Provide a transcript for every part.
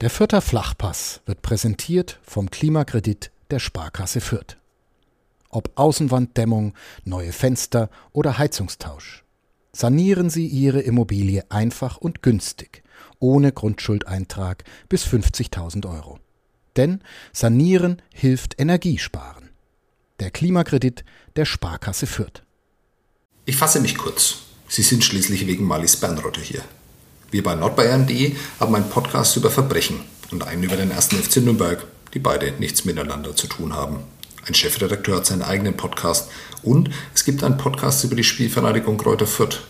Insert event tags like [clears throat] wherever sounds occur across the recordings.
Der Fürther Flachpass wird präsentiert vom Klimakredit der Sparkasse Fürth. Ob Außenwanddämmung, neue Fenster oder Heizungstausch. Sanieren Sie Ihre Immobilie einfach und günstig, ohne Grundschuldeintrag bis 50.000 Euro. Denn Sanieren hilft Energiesparen. Der Klimakredit der Sparkasse Fürth. Ich fasse mich kurz. Sie sind schließlich wegen Malis Bernrotter hier. Wir bei nordbayern.de haben einen Podcast über Verbrechen und einen über den ersten FC Nürnberg, die beide nichts miteinander zu tun haben. Ein Chefredakteur hat seinen eigenen Podcast und es gibt einen Podcast über die Spielvereinigung Kräuter Fürth.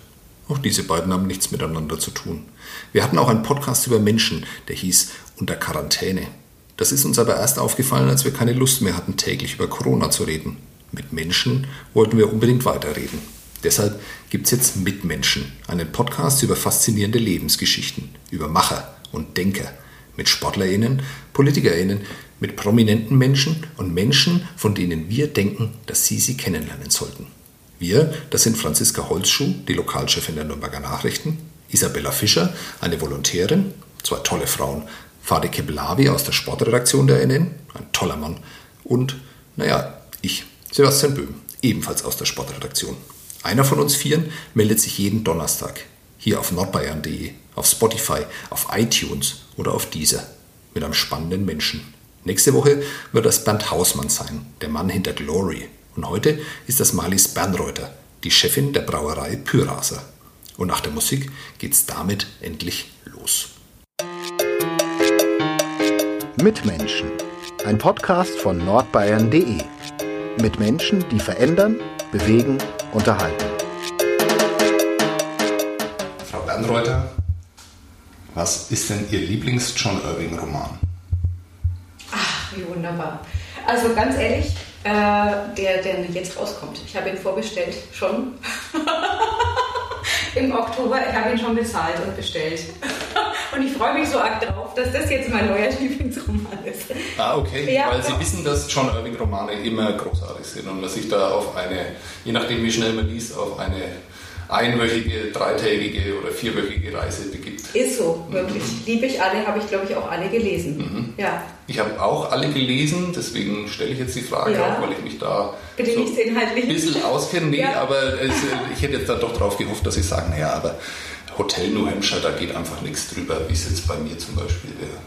Auch diese beiden haben nichts miteinander zu tun. Wir hatten auch einen Podcast über Menschen, der hieß Unter Quarantäne. Das ist uns aber erst aufgefallen, als wir keine Lust mehr hatten, täglich über Corona zu reden. Mit Menschen wollten wir unbedingt weiterreden. Deshalb gibt es jetzt Mitmenschen, einen Podcast über faszinierende Lebensgeschichten, über Macher und Denker, mit SportlerInnen, PolitikerInnen, mit prominenten Menschen und Menschen, von denen wir denken, dass Sie sie kennenlernen sollten. Wir, das sind Franziska Holzschuh, die Lokalchefin der Nürnberger Nachrichten, Isabella Fischer, eine Volontärin, zwei tolle Frauen, Fadi Keblavi aus der Sportredaktion der NN, ein toller Mann, und, naja, ich, Sebastian Böhm, ebenfalls aus der Sportredaktion. Einer von uns Vieren meldet sich jeden Donnerstag hier auf nordbayern.de, auf Spotify, auf iTunes oder auf Deezer mit einem spannenden Menschen. Nächste Woche wird das Bernd Hausmann sein, der Mann hinter Glory. Und heute ist das Marlies Bernreuter, die Chefin der Brauerei Pyraser. Und nach der Musik geht's damit endlich los. Mitmenschen. Ein Podcast von nordbayern.de. Mit Menschen, die verändern, bewegen unterhalten. Frau Bernreuter, was ist denn Ihr Lieblings-John Irving-Roman? Ach, wie wunderbar. Also ganz ehrlich, äh, der, der jetzt rauskommt. Ich habe ihn vorbestellt, schon. [laughs] Im Oktober. Ich habe ihn schon bezahlt und bestellt. Und ich freue mich so arg drauf, dass das jetzt mein neuer [laughs] Lieblingsroman ist. Ah, okay. Ja, Weil Sie wissen, dass John Irving-Romane immer großartig sind und dass sich da auf eine, je nachdem wie schnell man liest, auf eine einwöchige, dreitägige oder vierwöchige Reise begibt. Ist so, wirklich. Mhm. Liebe ich alle, habe ich glaube ich auch alle gelesen. Mhm. Ja. Ich habe auch alle gelesen, deswegen stelle ich jetzt die Frage ja. auch, weil ich mich da Bitte so ein bisschen [laughs] auskenne. Nee, ja. aber es, ich hätte jetzt dann doch darauf gehofft, dass Sie sagen, naja, aber Hotel New Hampshire, da geht einfach nichts drüber, wie es jetzt bei mir zum Beispiel wäre.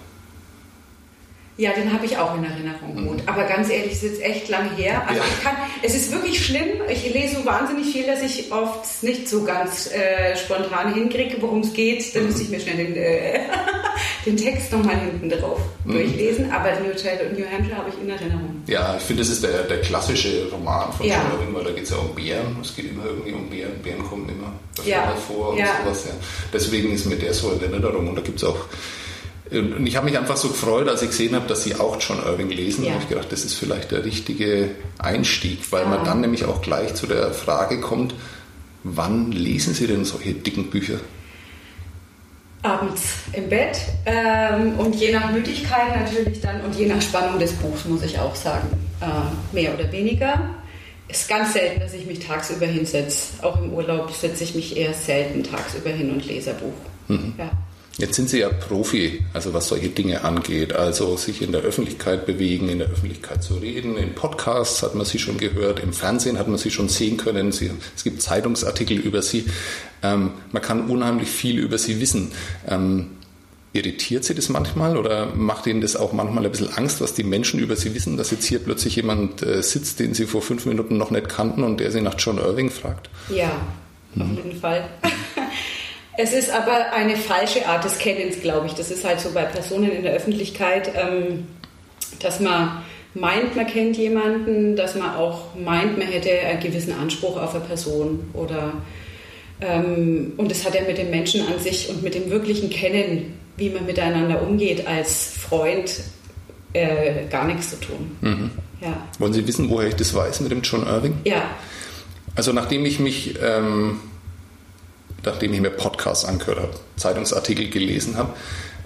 Ja, den habe ich auch in Erinnerung gut. Mhm. Aber ganz ehrlich, es ist jetzt echt lange her. Also ja. ich kann, es ist wirklich schlimm. Ich lese so wahnsinnig viel, dass ich oft nicht so ganz äh, spontan hinkriege, worum es geht. Dann mhm. muss ich mir schnell den, äh, [laughs] den Text nochmal hinten drauf mhm. durchlesen. Aber New, New Hampshire habe ich in Erinnerung. Ja, ich finde, das ist der, der klassische Roman von ja. Schillerin, weil da geht es ja um Bären. Es geht immer irgendwie um Bären. Bären kommen immer ja. vor und ja. sowas. Ja. Deswegen ist mir der so in Erinnerung. Und da gibt es auch und ich habe mich einfach so gefreut, als ich gesehen habe, dass Sie auch John Irving lesen. Ja. Und ich gedacht, das ist vielleicht der richtige Einstieg, weil ja. man dann nämlich auch gleich zu der Frage kommt, wann lesen Sie denn solche dicken Bücher? Abends im Bett ähm, und je nach Müdigkeit natürlich dann und je nach Spannung des Buchs, muss ich auch sagen, äh, mehr oder weniger. Ist ganz selten, dass ich mich tagsüber hinsetze. Auch im Urlaub setze ich mich eher selten tagsüber hin und lese ein Buch. Mhm. Ja. Jetzt sind Sie ja Profi, also was solche Dinge angeht, also sich in der Öffentlichkeit bewegen, in der Öffentlichkeit zu reden. In Podcasts hat man Sie schon gehört, im Fernsehen hat man Sie schon sehen können. Sie, es gibt Zeitungsartikel über Sie. Ähm, man kann unheimlich viel über Sie wissen. Ähm, irritiert Sie das manchmal oder macht Ihnen das auch manchmal ein bisschen Angst, was die Menschen über Sie wissen, dass jetzt hier plötzlich jemand äh, sitzt, den Sie vor fünf Minuten noch nicht kannten und der Sie nach John Irving fragt? Ja, auf mhm. jeden Fall. Es ist aber eine falsche Art des Kennens, glaube ich. Das ist halt so bei Personen in der Öffentlichkeit, ähm, dass man meint, man kennt jemanden, dass man auch meint, man hätte einen gewissen Anspruch auf eine Person oder ähm, und das hat ja mit dem Menschen an sich und mit dem wirklichen Kennen, wie man miteinander umgeht als Freund, äh, gar nichts zu tun. Mhm. Ja. Wollen Sie wissen, woher ich das weiß mit dem John Irving? Ja. Also nachdem ich mich ähm nachdem ich mir Podcasts angehört habe, Zeitungsartikel gelesen habe,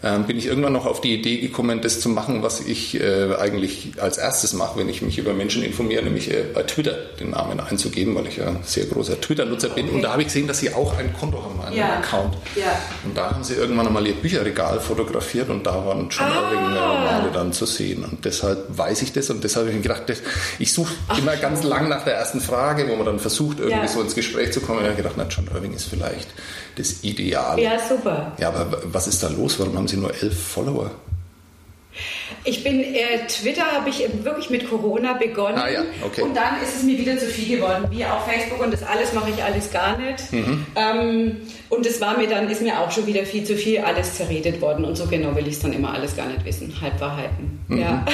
ähm, bin ich irgendwann noch auf die Idee gekommen, das zu machen, was ich äh, eigentlich als erstes mache, wenn ich mich über Menschen informiere, nämlich äh, bei Twitter den Namen einzugeben, weil ich ja ein sehr großer Twitter-Nutzer bin. Okay. Und da habe ich gesehen, dass sie auch ein Konto haben, einen ja. Account. Ja. Und da haben sie irgendwann einmal ihr Bücherregal fotografiert und da waren schon ah. Romane dann zu sehen. Und deshalb weiß ich das und deshalb habe ich mir gedacht, das, ich suche immer ganz lang nach der ersten Frage, wo man dann versucht, irgendwie ja. so ins Gespräch zu kommen. Und ich habe gedacht, na, John Irving ist vielleicht das Ideale. Ja, super. Ja, aber was ist da los? Warum haben Sie nur elf Follower? Ich bin, äh, Twitter habe ich wirklich mit Corona begonnen. Ah, ja. okay. Und dann ist es mir wieder zu viel geworden. Wie auch Facebook und das alles mache ich alles gar nicht. Mhm. Ähm, und es war mir dann, ist mir auch schon wieder viel zu viel alles zerredet worden. Und so genau will ich es dann immer alles gar nicht wissen. Halbwahrheiten. Mhm. Ja.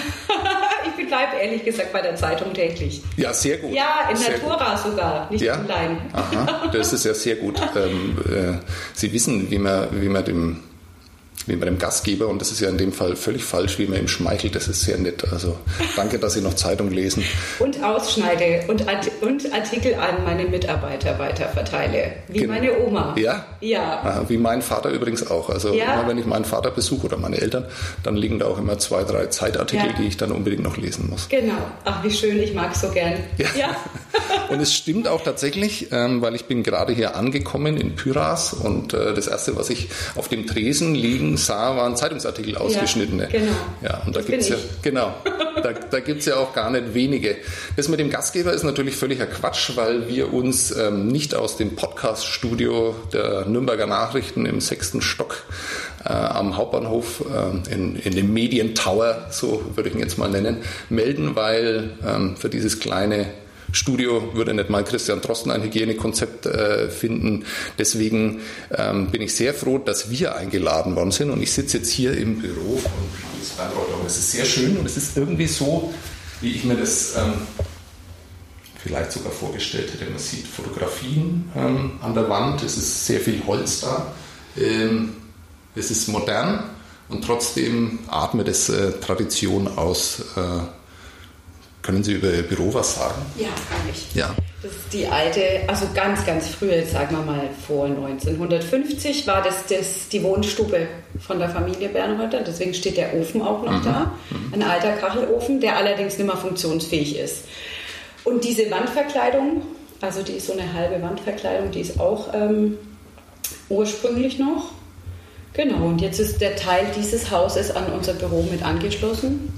Ich bleibe ehrlich gesagt bei der Zeitung täglich. Ja, sehr gut. Ja, in sehr Natura gut. sogar, nicht ja? online. Aha, das ist ja sehr gut. [laughs] ähm, äh, Sie wissen, wie man, wie man dem wie bei dem Gastgeber, und das ist ja in dem Fall völlig falsch, wie man ihm schmeichelt, das ist sehr nett. Also danke, dass Sie noch Zeitung lesen. Und ausschneide und, und Artikel an meine Mitarbeiter weiterverteile, wie genau. meine Oma. Ja? Ja. wie mein Vater übrigens auch. Also ja. immer wenn ich meinen Vater besuche oder meine Eltern, dann liegen da auch immer zwei, drei Zeitartikel, ja. die ich dann unbedingt noch lesen muss. Genau. Ach, wie schön, ich mag es so gern. Ja. ja. [laughs] und es stimmt auch tatsächlich, ähm, weil ich bin gerade hier angekommen in Pyras und äh, das Erste, was ich auf dem Tresen liegen sah, waren Zeitungsartikel ausgeschnittene. Ja, genau. Ja, und da gibt es ja, genau, da, [laughs] da gibt's ja auch gar nicht wenige. Das mit dem Gastgeber ist natürlich völliger Quatsch, weil wir uns ähm, nicht aus dem Podcast-Studio der Nürnberger Nachrichten im sechsten Stock äh, am Hauptbahnhof äh, in, in dem Medientower, so würde ich ihn jetzt mal nennen, melden, weil ähm, für dieses kleine Studio würde nicht mal Christian Drosten ein Hygienekonzept äh, finden. Deswegen ähm, bin ich sehr froh, dass wir eingeladen worden sind. Und ich sitze jetzt hier im Büro von Bernreuther. Und es ist sehr schön und es ist irgendwie so, wie ich mir das ähm, vielleicht sogar vorgestellt hätte. Man sieht Fotografien ähm, an der Wand, es ist sehr viel Holz da. Ähm, es ist modern und trotzdem atmet es äh, Tradition aus. Äh, können Sie über Ihr Büro was sagen? Ja, kann ich. Ja. Das ist die alte, also ganz, ganz früher, sagen wir mal vor 1950, war das, das die Wohnstube von der Familie Bernreuther. Deswegen steht der Ofen auch noch mhm. da. Mhm. Ein alter Kachelofen, der allerdings nicht mehr funktionsfähig ist. Und diese Wandverkleidung, also die ist so eine halbe Wandverkleidung, die ist auch ähm, ursprünglich noch. Genau, und jetzt ist der Teil dieses Hauses an unser Büro mit angeschlossen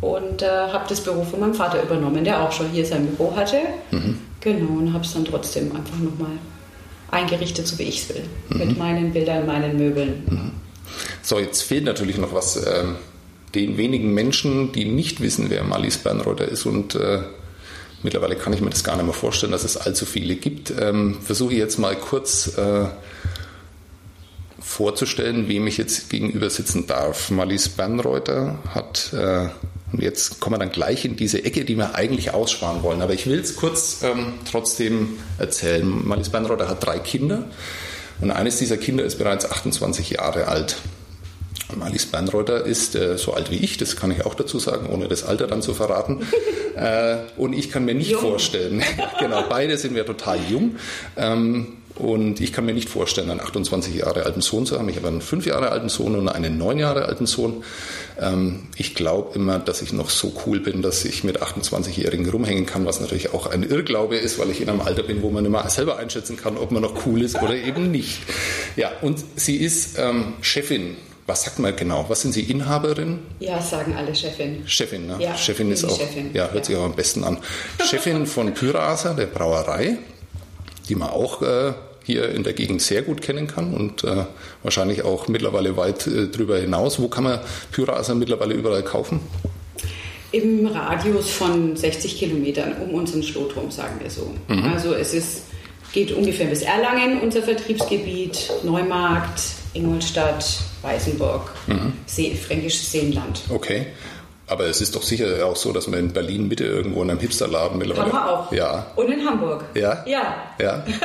und äh, habe das Büro von meinem Vater übernommen, der auch schon hier sein Büro hatte. Mhm. Genau, und habe es dann trotzdem einfach nochmal eingerichtet, so wie ich es will. Mhm. Mit meinen Bildern, meinen Möbeln. Mhm. So, jetzt fehlt natürlich noch was äh, den wenigen Menschen, die nicht wissen, wer Marlies Bernreuther ist und äh, mittlerweile kann ich mir das gar nicht mehr vorstellen, dass es allzu viele gibt. Ähm, versuche ich jetzt mal kurz äh, vorzustellen, wem ich jetzt gegenüber sitzen darf. Marlies Bernreuther hat äh, und jetzt kommen wir dann gleich in diese Ecke, die wir eigentlich aussparen wollen. Aber ich will es kurz ähm, trotzdem erzählen. Marlies Bernroder hat drei Kinder und eines dieser Kinder ist bereits 28 Jahre alt. Marlies Bernreuther ist äh, so alt wie ich, das kann ich auch dazu sagen, ohne das Alter dann zu verraten. [laughs] äh, und ich kann mir nicht jung. vorstellen, [laughs] genau, beide sind wir total jung. Ähm, und ich kann mir nicht vorstellen, einen 28 Jahre alten Sohn zu haben. Ich habe einen 5 Jahre alten Sohn und einen 9 Jahre alten Sohn. Ähm, ich glaube immer, dass ich noch so cool bin, dass ich mit 28-Jährigen rumhängen kann, was natürlich auch ein Irrglaube ist, weil ich in einem Alter bin, wo man immer selber einschätzen kann, ob man noch cool ist oder eben nicht. Ja, und sie ist ähm, Chefin was sagt man genau? Was sind Sie, Inhaberin? Ja, sagen alle Chefin. Chefin, ne? Ja, Chefin ist auch, Chefin. ja, hört ja. sich auch am besten an. Chefin von Pyraser, der Brauerei, die man auch äh, hier in der Gegend sehr gut kennen kann und äh, wahrscheinlich auch mittlerweile weit äh, darüber hinaus. Wo kann man Pyraser mittlerweile überall kaufen? Im Radius von 60 Kilometern um unseren Schlotturm, sagen wir so. Mhm. Also es ist, geht ungefähr bis Erlangen, unser Vertriebsgebiet, Neumarkt, Ingolstadt, Weißenburg, mhm. See, fränkisches Seenland. Okay. Aber es ist doch sicher auch so, dass man in Berlin Mitte irgendwo in einem Hipsterladen mittlerweile. Haben wir auch. Ja. Und in Hamburg. Ja. Ja. Ja. [laughs]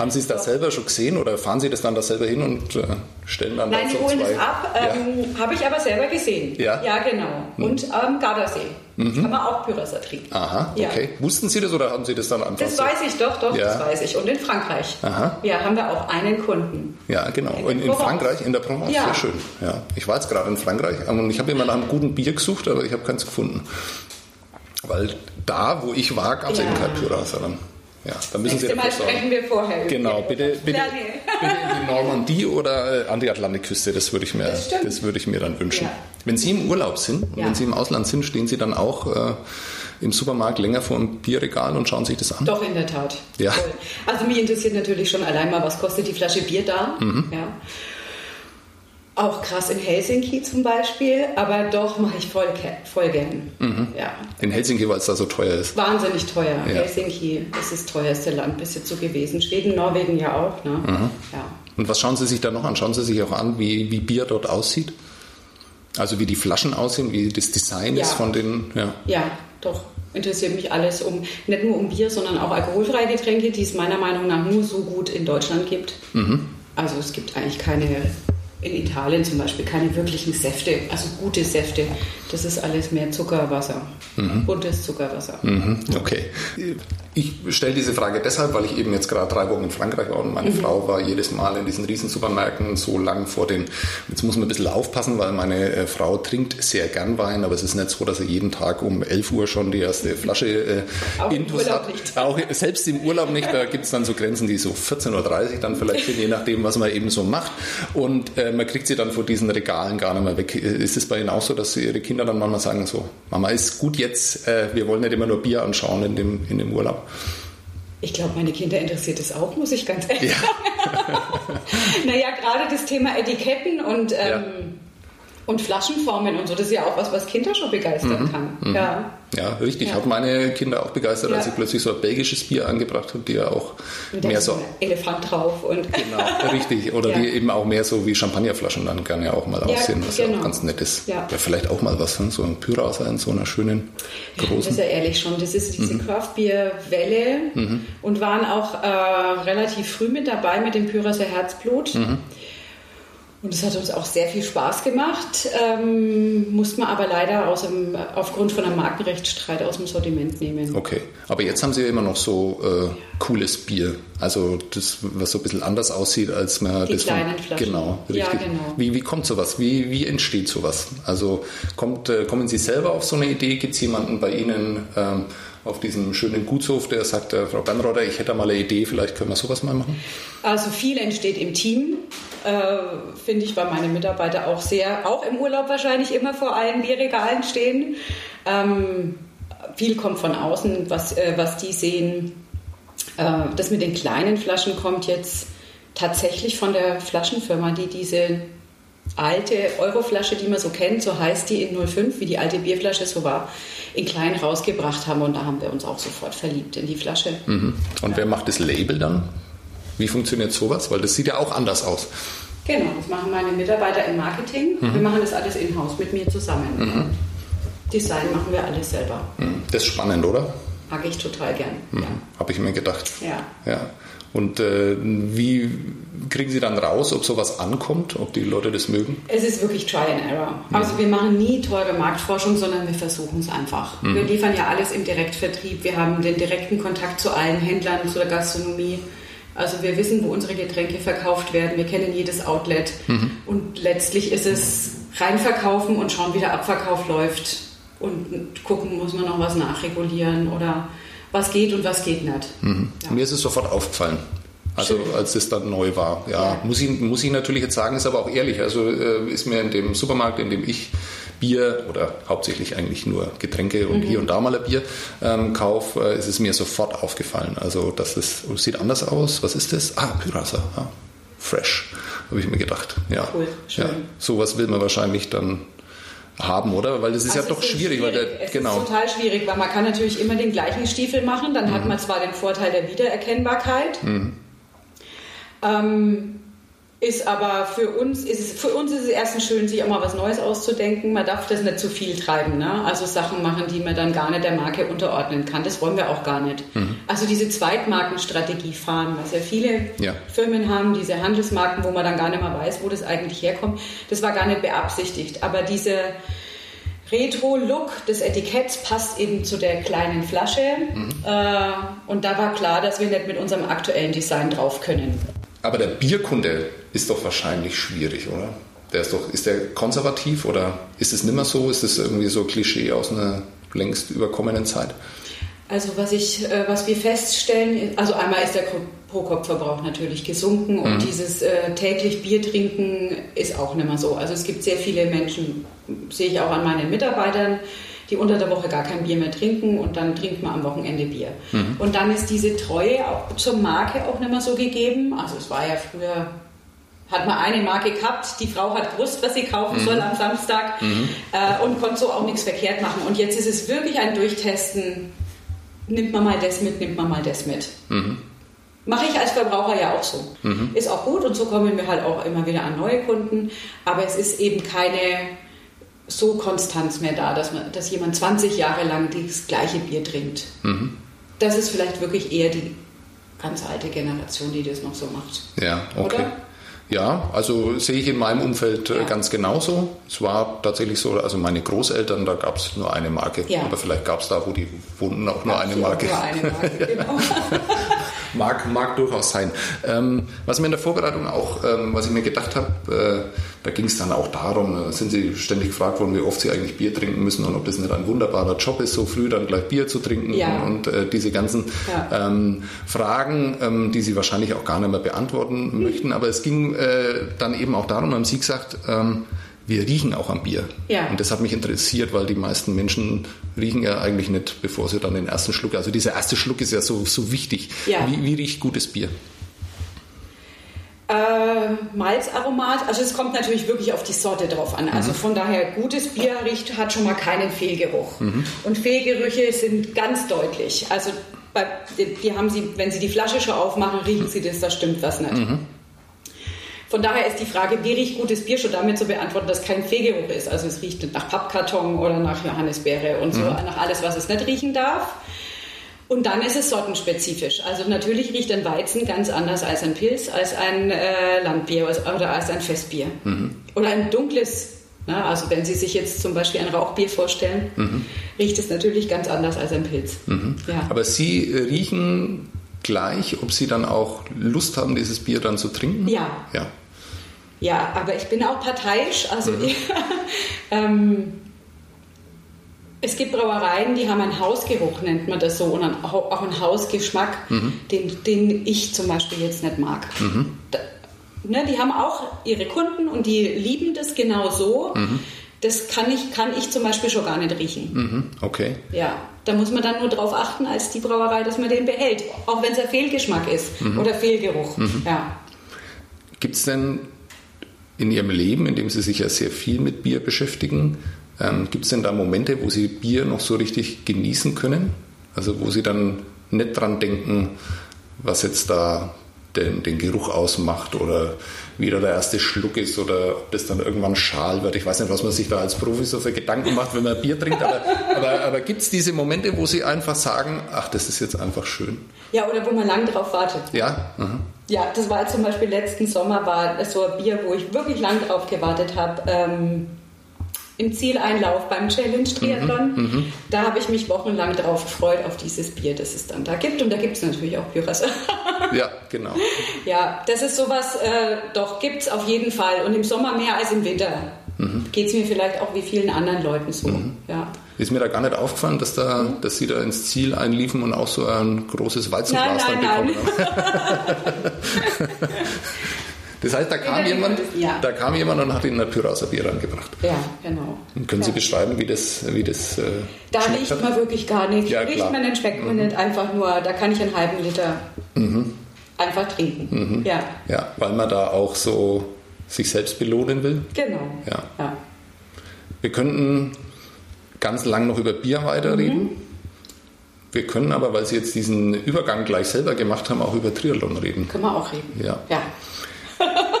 Haben Sie es da selber schon gesehen oder fahren Sie das dann da selber hin und äh, stellen dann Nein, die holen zwei? es ab. Ähm, Habe ich aber selber gesehen. Ja? Ja, genau. Und ähm, Gardasee. Kann man auch Pürasser trinken. Aha, Ja. okay. Wussten Sie das oder haben Sie das dann einfach Das so? weiß ich doch, doch, Ja. das weiß ich. Und in Frankreich. Aha. Ja, haben wir auch einen Kunden. Ja, genau. In In. Frankreich, in der Provence, Ja. sehr schön. Ja. Ich war jetzt gerade in Frankreich und ich habe immer nach einem guten Bier gesucht, aber ich habe keins gefunden. Weil da, wo ich war, gab es Ja. eben kein Pyrrhus. Dann, ja, da müssen Sie Nächste Mal etwas sagen. sprechen wir vorher. Genau, bitte, bitte, Ja, nee. bitte in die Normandie oder äh, an die Atlantikküste, das würde ich mir, Das das würde ich mir dann wünschen. Ja. Wenn Sie im Urlaub sind und Ja. wenn Sie im Ausland sind, stehen Sie dann auch äh, im Supermarkt länger vor einem Bierregal und schauen sich das an? Doch, in der Tat. Ja. Also mich interessiert natürlich schon allein mal, was kostet die Flasche Bier da. Mhm. Ja. Auch krass in Helsinki zum Beispiel, aber doch mache ich voll, voll gern. Mhm. Ja. In Helsinki, weil es da so teuer ist. Wahnsinnig teuer. Ja. Helsinki ist das teuerste Land bis jetzt so gewesen. Schweden, Norwegen ja auch. Ne? Mhm. Ja. Und was schauen Sie sich da noch an? Schauen Sie sich auch an, wie, wie Bier dort aussieht? Also wie die Flaschen aussehen, wie das Design Ja. ist von den. Ja. ja, doch. Interessiert mich alles um, nicht nur um Bier, sondern auch alkoholfreie Getränke, die es meiner Meinung nach nur so gut in Deutschland gibt. Mhm. Also es gibt eigentlich keine, in Italien zum Beispiel, keine wirklichen Säfte, also gute Säfte. Das ist alles mehr Zuckerwasser. Buntes Zuckerwasser. Mhm, Okay. Ich stelle diese Frage deshalb, weil ich eben jetzt gerade drei Wochen in Frankreich war und meine Frau war jedes Mal in diesen riesen Supermärkten so lang vor den. Jetzt muss man ein bisschen aufpassen, weil meine äh, Frau trinkt sehr gern Wein, aber es ist nicht so, dass sie jeden Tag um 11 Uhr schon die erste Flasche äh, Auch intus hat. nicht. Auch selbst im Urlaub nicht. Da gibt es dann so Grenzen, die so 14.30 Uhr dann vielleicht sind, je nachdem, was man eben so macht. Und äh, man kriegt sie dann vor diesen Regalen gar nicht mehr weg. Ist es bei Ihnen auch so, dass Ihre Kinder dann manchmal sagen so, Mama, ist gut jetzt, äh, wir wollen nicht immer nur Bier anschauen in dem, in dem Urlaub? Ich glaube, meine Kinder interessiert es auch, muss ich ganz ehrlich sagen. [laughs] naja, gerade das Thema Etiketten und, ähm, und Flaschenformen und so, das ist ja auch was, was Kinder schon begeistern kann. Ja. Ja, richtig. Ja. Hat meine Kinder auch begeistert, als Ja. ich plötzlich so ein belgisches Bier angebracht habe, die ja auch Und mehr so. Elefant drauf und [laughs] Genau, richtig. Oder Ja. die eben auch mehr so wie Champagnerflaschen dann gerne auch mal Ja, aussehen, was ja genau. auch ganz nett ist. Ja. Vielleicht auch mal was, ne? so ein Pyrauser in so einer schönen Das großen. ist ja ehrlich schon, das ist diese Craft-Bier-Welle und waren auch äh, relativ früh mit dabei mit dem Pyraser Herzblut. Und es hat uns auch sehr viel Spaß gemacht, ähm, muss man aber leider aus dem, aufgrund von einem Markenrechtsstreit aus dem Sortiment nehmen. Okay, aber jetzt haben Sie ja immer noch so äh, cooles Bier. Also das, was so ein bisschen anders aussieht, als man Die das von- kleinen Flaschen. Genau, Ja, richtig. genau. Wie, wie kommt sowas? Wie, wie entsteht sowas? Also kommt, äh, kommen Sie selber auf so eine Idee? Gibt es jemanden bei Ihnen ähm, auf diesem schönen Gutshof, der sagt, äh, Frau Bernroder, ich hätte mal eine Idee, vielleicht können wir sowas mal machen? Also viel entsteht im Team, äh, finde ich, weil meine Mitarbeiter auch sehr, auch im Urlaub wahrscheinlich immer vor allen Bierregalen stehen. Ähm, viel kommt von außen, was, äh, was die sehen. Äh, das mit den kleinen Flaschen kommt jetzt tatsächlich von der Flaschenfirma, die diese alte Euroflasche, die man so kennt, so heißt die in 05, wie die alte Bierflasche so war, in klein rausgebracht haben und da haben wir uns auch sofort verliebt in die Flasche. Mhm. Und wer macht das Label dann? Wie funktioniert sowas? Weil das sieht ja auch anders aus. Genau, das machen meine Mitarbeiter im Marketing. Wir machen das alles in-house mit mir zusammen. Design machen wir alles selber. Mhm. Das ist spannend, oder? Mag ich total gern. Mhm. Habe ich mir gedacht. Ja. Ja. Und äh, wie kriegen Sie dann raus, ob sowas ankommt, ob die Leute das mögen? Es ist wirklich Try and Error. Also wir machen nie teure Marktforschung, sondern wir versuchen es einfach. Wir liefern ja alles im Direktvertrieb. Wir haben den direkten Kontakt zu allen Händlern, zu der Gastronomie. Also wir wissen, wo unsere Getränke verkauft werden. Wir kennen jedes Outlet. Und letztlich ist es reinverkaufen und schauen, wie der Abverkauf läuft. Und gucken, muss man noch was nachregulieren oder was geht und was geht nicht. Ja. Mir ist es sofort aufgefallen. Also Schön. als es dann neu war. Ja, Ja. Muss, ich, muss ich natürlich jetzt sagen, ist aber auch ehrlich. Also äh, ist mir in dem Supermarkt, in dem ich Bier oder hauptsächlich eigentlich nur Getränke und hier und da mal ein Bier ähm, kauf, äh, ist es mir sofort aufgefallen. Also das ist, sieht anders aus. Was ist das? Ah, Pyrasa. Ah, fresh, habe ich mir gedacht. Ja. Cool, schön. ja. Sowas will man wahrscheinlich dann haben, oder? Weil das ist ja Also doch es ist schwierig, weil der, es genau. ist total schwierig, weil man kann natürlich immer den gleichen Stiefel machen, dann Mhm. hat man zwar den Vorteil der Wiedererkennbarkeit, ähm, Ist aber für uns ist es, für uns ist es erstens schön, sich auch mal was Neues auszudenken. Man darf das nicht zu viel treiben, ne? Also Sachen machen, die man dann gar nicht der Marke unterordnen kann. Das wollen wir auch gar nicht. Mhm. Also diese Zweitmarkenstrategie fahren, was ja viele ja. Firmen haben, diese Handelsmarken, wo man dann gar nicht mehr weiß, wo das eigentlich herkommt. Das war gar nicht beabsichtigt. Aber diese Retro-Look des Etiketts passt eben zu der kleinen Flasche. Mhm. Äh, und da war klar, dass wir nicht mit unserem aktuellen Design drauf können. Aber der Bierkunde ist doch wahrscheinlich schwierig, oder? Der ist doch, ist der konservativ oder ist es nimmer so? Ist es irgendwie so Klischee aus einer längst überkommenen Zeit? Also was ich, äh, was wir feststellen, also einmal ist der Pro-Kopf-Verbrauch natürlich gesunken und mhm. dieses äh, täglich Bier trinken ist auch nicht mehr so. Also es gibt sehr viele Menschen, sehe ich auch an meinen Mitarbeitern, die unter der Woche gar kein Bier mehr trinken und dann trinkt man am Wochenende Bier. Mhm. Und dann ist diese Treue zur Marke auch nicht mehr so gegeben. Also es war ja früher hat man eine Marke gehabt, die Frau hat gewusst, was sie kaufen mhm. soll am Samstag mhm. äh, und konnte so auch nichts verkehrt machen. Und jetzt ist es wirklich ein Durchtesten, nimmt man mal das mit, nimmt man mal das mit. Mhm. Mache ich als Verbraucher ja auch so. Mhm. Ist auch gut und so kommen wir halt auch immer wieder an neue Kunden, aber es ist eben keine so Konstanz mehr da, dass, man, dass jemand 20 Jahre lang das gleiche Bier trinkt. Mhm. Das ist vielleicht wirklich eher die ganz alte Generation, die das noch so macht. Ja, okay. Oder? Ja, also sehe ich in meinem Umfeld äh, ja. ganz genauso. Es war tatsächlich so, also meine Großeltern, da gab es nur eine Marke. Ja. Aber vielleicht gab es da, wo die wohnten, auch nur eine Marke. Nur eine Marke, [laughs] genau. [laughs] mag, mag durchaus sein. Ähm, was mir in der Vorbereitung auch, ähm, was ich mir gedacht habe, äh, da ging es dann auch darum, sind sie ständig gefragt worden, wie oft sie eigentlich Bier trinken müssen und ob das nicht ein wunderbarer Job ist, so früh dann gleich Bier zu trinken ja. und, und äh, diese ganzen ja. ähm, Fragen, ähm, die sie wahrscheinlich auch gar nicht mehr beantworten mhm. möchten. Aber es ging äh, dann eben auch darum, haben sie gesagt, ähm, wir riechen auch am Bier. Ja. Und das hat mich interessiert, weil die meisten Menschen riechen ja eigentlich nicht, bevor sie dann den ersten Schluck, also dieser erste Schluck ist ja so, so wichtig. Ja. Wie, wie riecht gutes Bier? Äh, Malzaromat, also es kommt natürlich wirklich auf die Sorte drauf an. Also mhm. von daher, gutes Bier riecht, hat schon mal keinen Fehlgeruch. Mhm. Und Fehlgerüche sind ganz deutlich. Also bei, die, die, haben sie, wenn sie die Flasche schon aufmachen, riechen sie das, da stimmt was nicht. Mhm. Von daher ist die Frage, wie riecht gutes Bier, schon damit zu beantworten, dass kein Fehlgeruch ist. Also es riecht nicht nach Pappkarton oder nach Johannisbeere und so, mhm. nach alles, was es nicht riechen darf. Und dann ist es sortenspezifisch. Also natürlich riecht ein Weizen ganz anders als ein Pilz, als ein äh, Landbier oder als ein Festbier. Mhm. Oder ein dunkles na, also wenn Sie sich jetzt zum Beispiel ein Rauchbier vorstellen, mhm. riecht es natürlich ganz anders als ein Pilz. Mhm. Ja. Aber Sie riechen gleich, ob Sie dann auch Lust haben, dieses Bier dann zu trinken? Ja. Ja. Ja, aber ich bin auch parteiisch. Also mhm. [laughs] ähm, es gibt Brauereien, die haben einen Hausgeruch, nennt man das so, und auch einen Hausgeschmack, mhm. den, den ich zum Beispiel jetzt nicht mag. Mhm. Da, ne, die haben auch ihre Kunden und die lieben das genau so. Mhm. Das kann ich, kann ich zum Beispiel schon gar nicht riechen. Mhm. Okay. Ja, da muss man dann nur darauf achten als die Brauerei, dass man den behält, auch wenn es ein Fehlgeschmack ist mhm. oder Fehlgeruch. Mhm. Ja. Gibt es denn in Ihrem Leben, in dem Sie sich ja sehr viel mit Bier beschäftigen, ähm, gibt es denn da Momente, wo Sie Bier noch so richtig genießen können? Also wo Sie dann nicht dran denken, was jetzt da den, den Geruch ausmacht oder wie da der erste Schluck ist oder ob das dann irgendwann schal wird. Ich weiß nicht, was man sich da als Profi so für Gedanken macht, wenn man Bier trinkt, aber, aber, aber gibt es diese Momente, wo Sie einfach sagen, ach, das ist jetzt einfach schön? Ja, oder wo man lang drauf wartet. Ja. Mhm. Ja, das war zum Beispiel letzten Sommer war so ein Bier, wo ich wirklich lang drauf gewartet habe. Ähm, im Zieleinlauf beim Challenge Triathlon. Mhm, mhm, da habe ich mich wochenlang darauf gefreut, auf dieses Bier, das es dann da gibt. Und da gibt es natürlich auch Bierreste. [laughs] ja, genau. Ja, das ist sowas, äh, doch gibt es auf jeden Fall. Und im Sommer mehr als im Winter. Mhm. Geht es mir vielleicht auch wie vielen anderen Leuten so. Mhm. Ja. Ist mir da gar nicht aufgefallen, dass, da, mhm. dass Sie da ins Ziel einliefen und auch so ein großes Weizenglas dann bekommen haben? [laughs] [laughs] Das heißt, da kam, jemand, ja. da kam jemand und hat Ihnen ein Pyrauser Bier rangebracht. Ja, genau. Und können Sie beschreiben, wie das, wie das äh, Da riecht hat? man wirklich gar nicht. Ja, riecht klar. man, den schmeckt man mhm. nicht einfach nur, da kann ich einen halben Liter mhm. einfach trinken. Mhm. Ja. ja, weil man da auch so sich selbst belohnen will. Genau. Ja. ja. Wir könnten ganz lang noch über Bier weiterreden. Mhm. Wir können aber, weil Sie jetzt diesen Übergang gleich selber gemacht haben, auch über Triathlon reden. Können wir auch reden. Ja. ja. [laughs]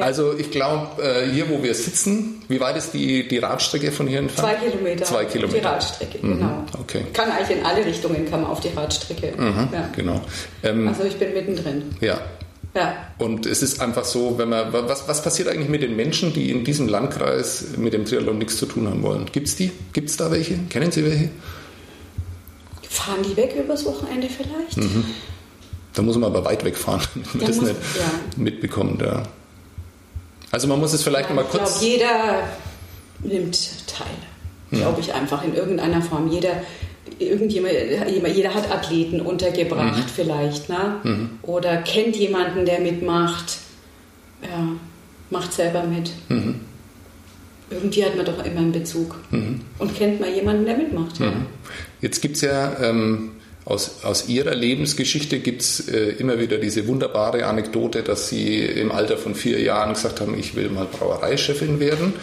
Also ich glaube, äh, hier wo wir sitzen, wie weit ist die, die Radstrecke von hier entfernt? Zwei Kilometer. Zwei Kilometer. Die Radstrecke, mhm. genau. Okay. Kann eigentlich in alle Richtungen kann man auf die Radstrecke. Mhm, ja. Genau. Ähm, also ich bin mittendrin. Ja. Ja. Und es ist einfach so, wenn man, was, was passiert eigentlich mit den Menschen, die in diesem Landkreis mit dem Triathlon nichts zu tun haben wollen? Gibt es die? Gibt es da welche? Kennen Sie welche? Fahren die weg übers Wochenende vielleicht? Mhm. Da muss man aber weit wegfahren, [laughs] damit man das muss, nicht ja. mitbekommt. Ja. Also man muss es vielleicht ja, mal kurz... Ich glaube, jeder nimmt teil. Glaube ich einfach in irgendeiner Form. Jeder, irgendjemand, jeder hat Athleten untergebracht mhm. vielleicht, ne? Mhm. Oder kennt jemanden, der mitmacht. Ja, macht selber mit. Mhm. Irgendwie hat man doch immer einen Bezug. Mhm. Und kennt man jemanden, der mitmacht. Ja. Mhm. Jetzt gibt es ja ähm, aus, aus ihrer Lebensgeschichte gibt es äh, immer wieder diese wunderbare Anekdote, dass sie im Alter von vier Jahren gesagt haben, ich will mal Brauereichefin werden.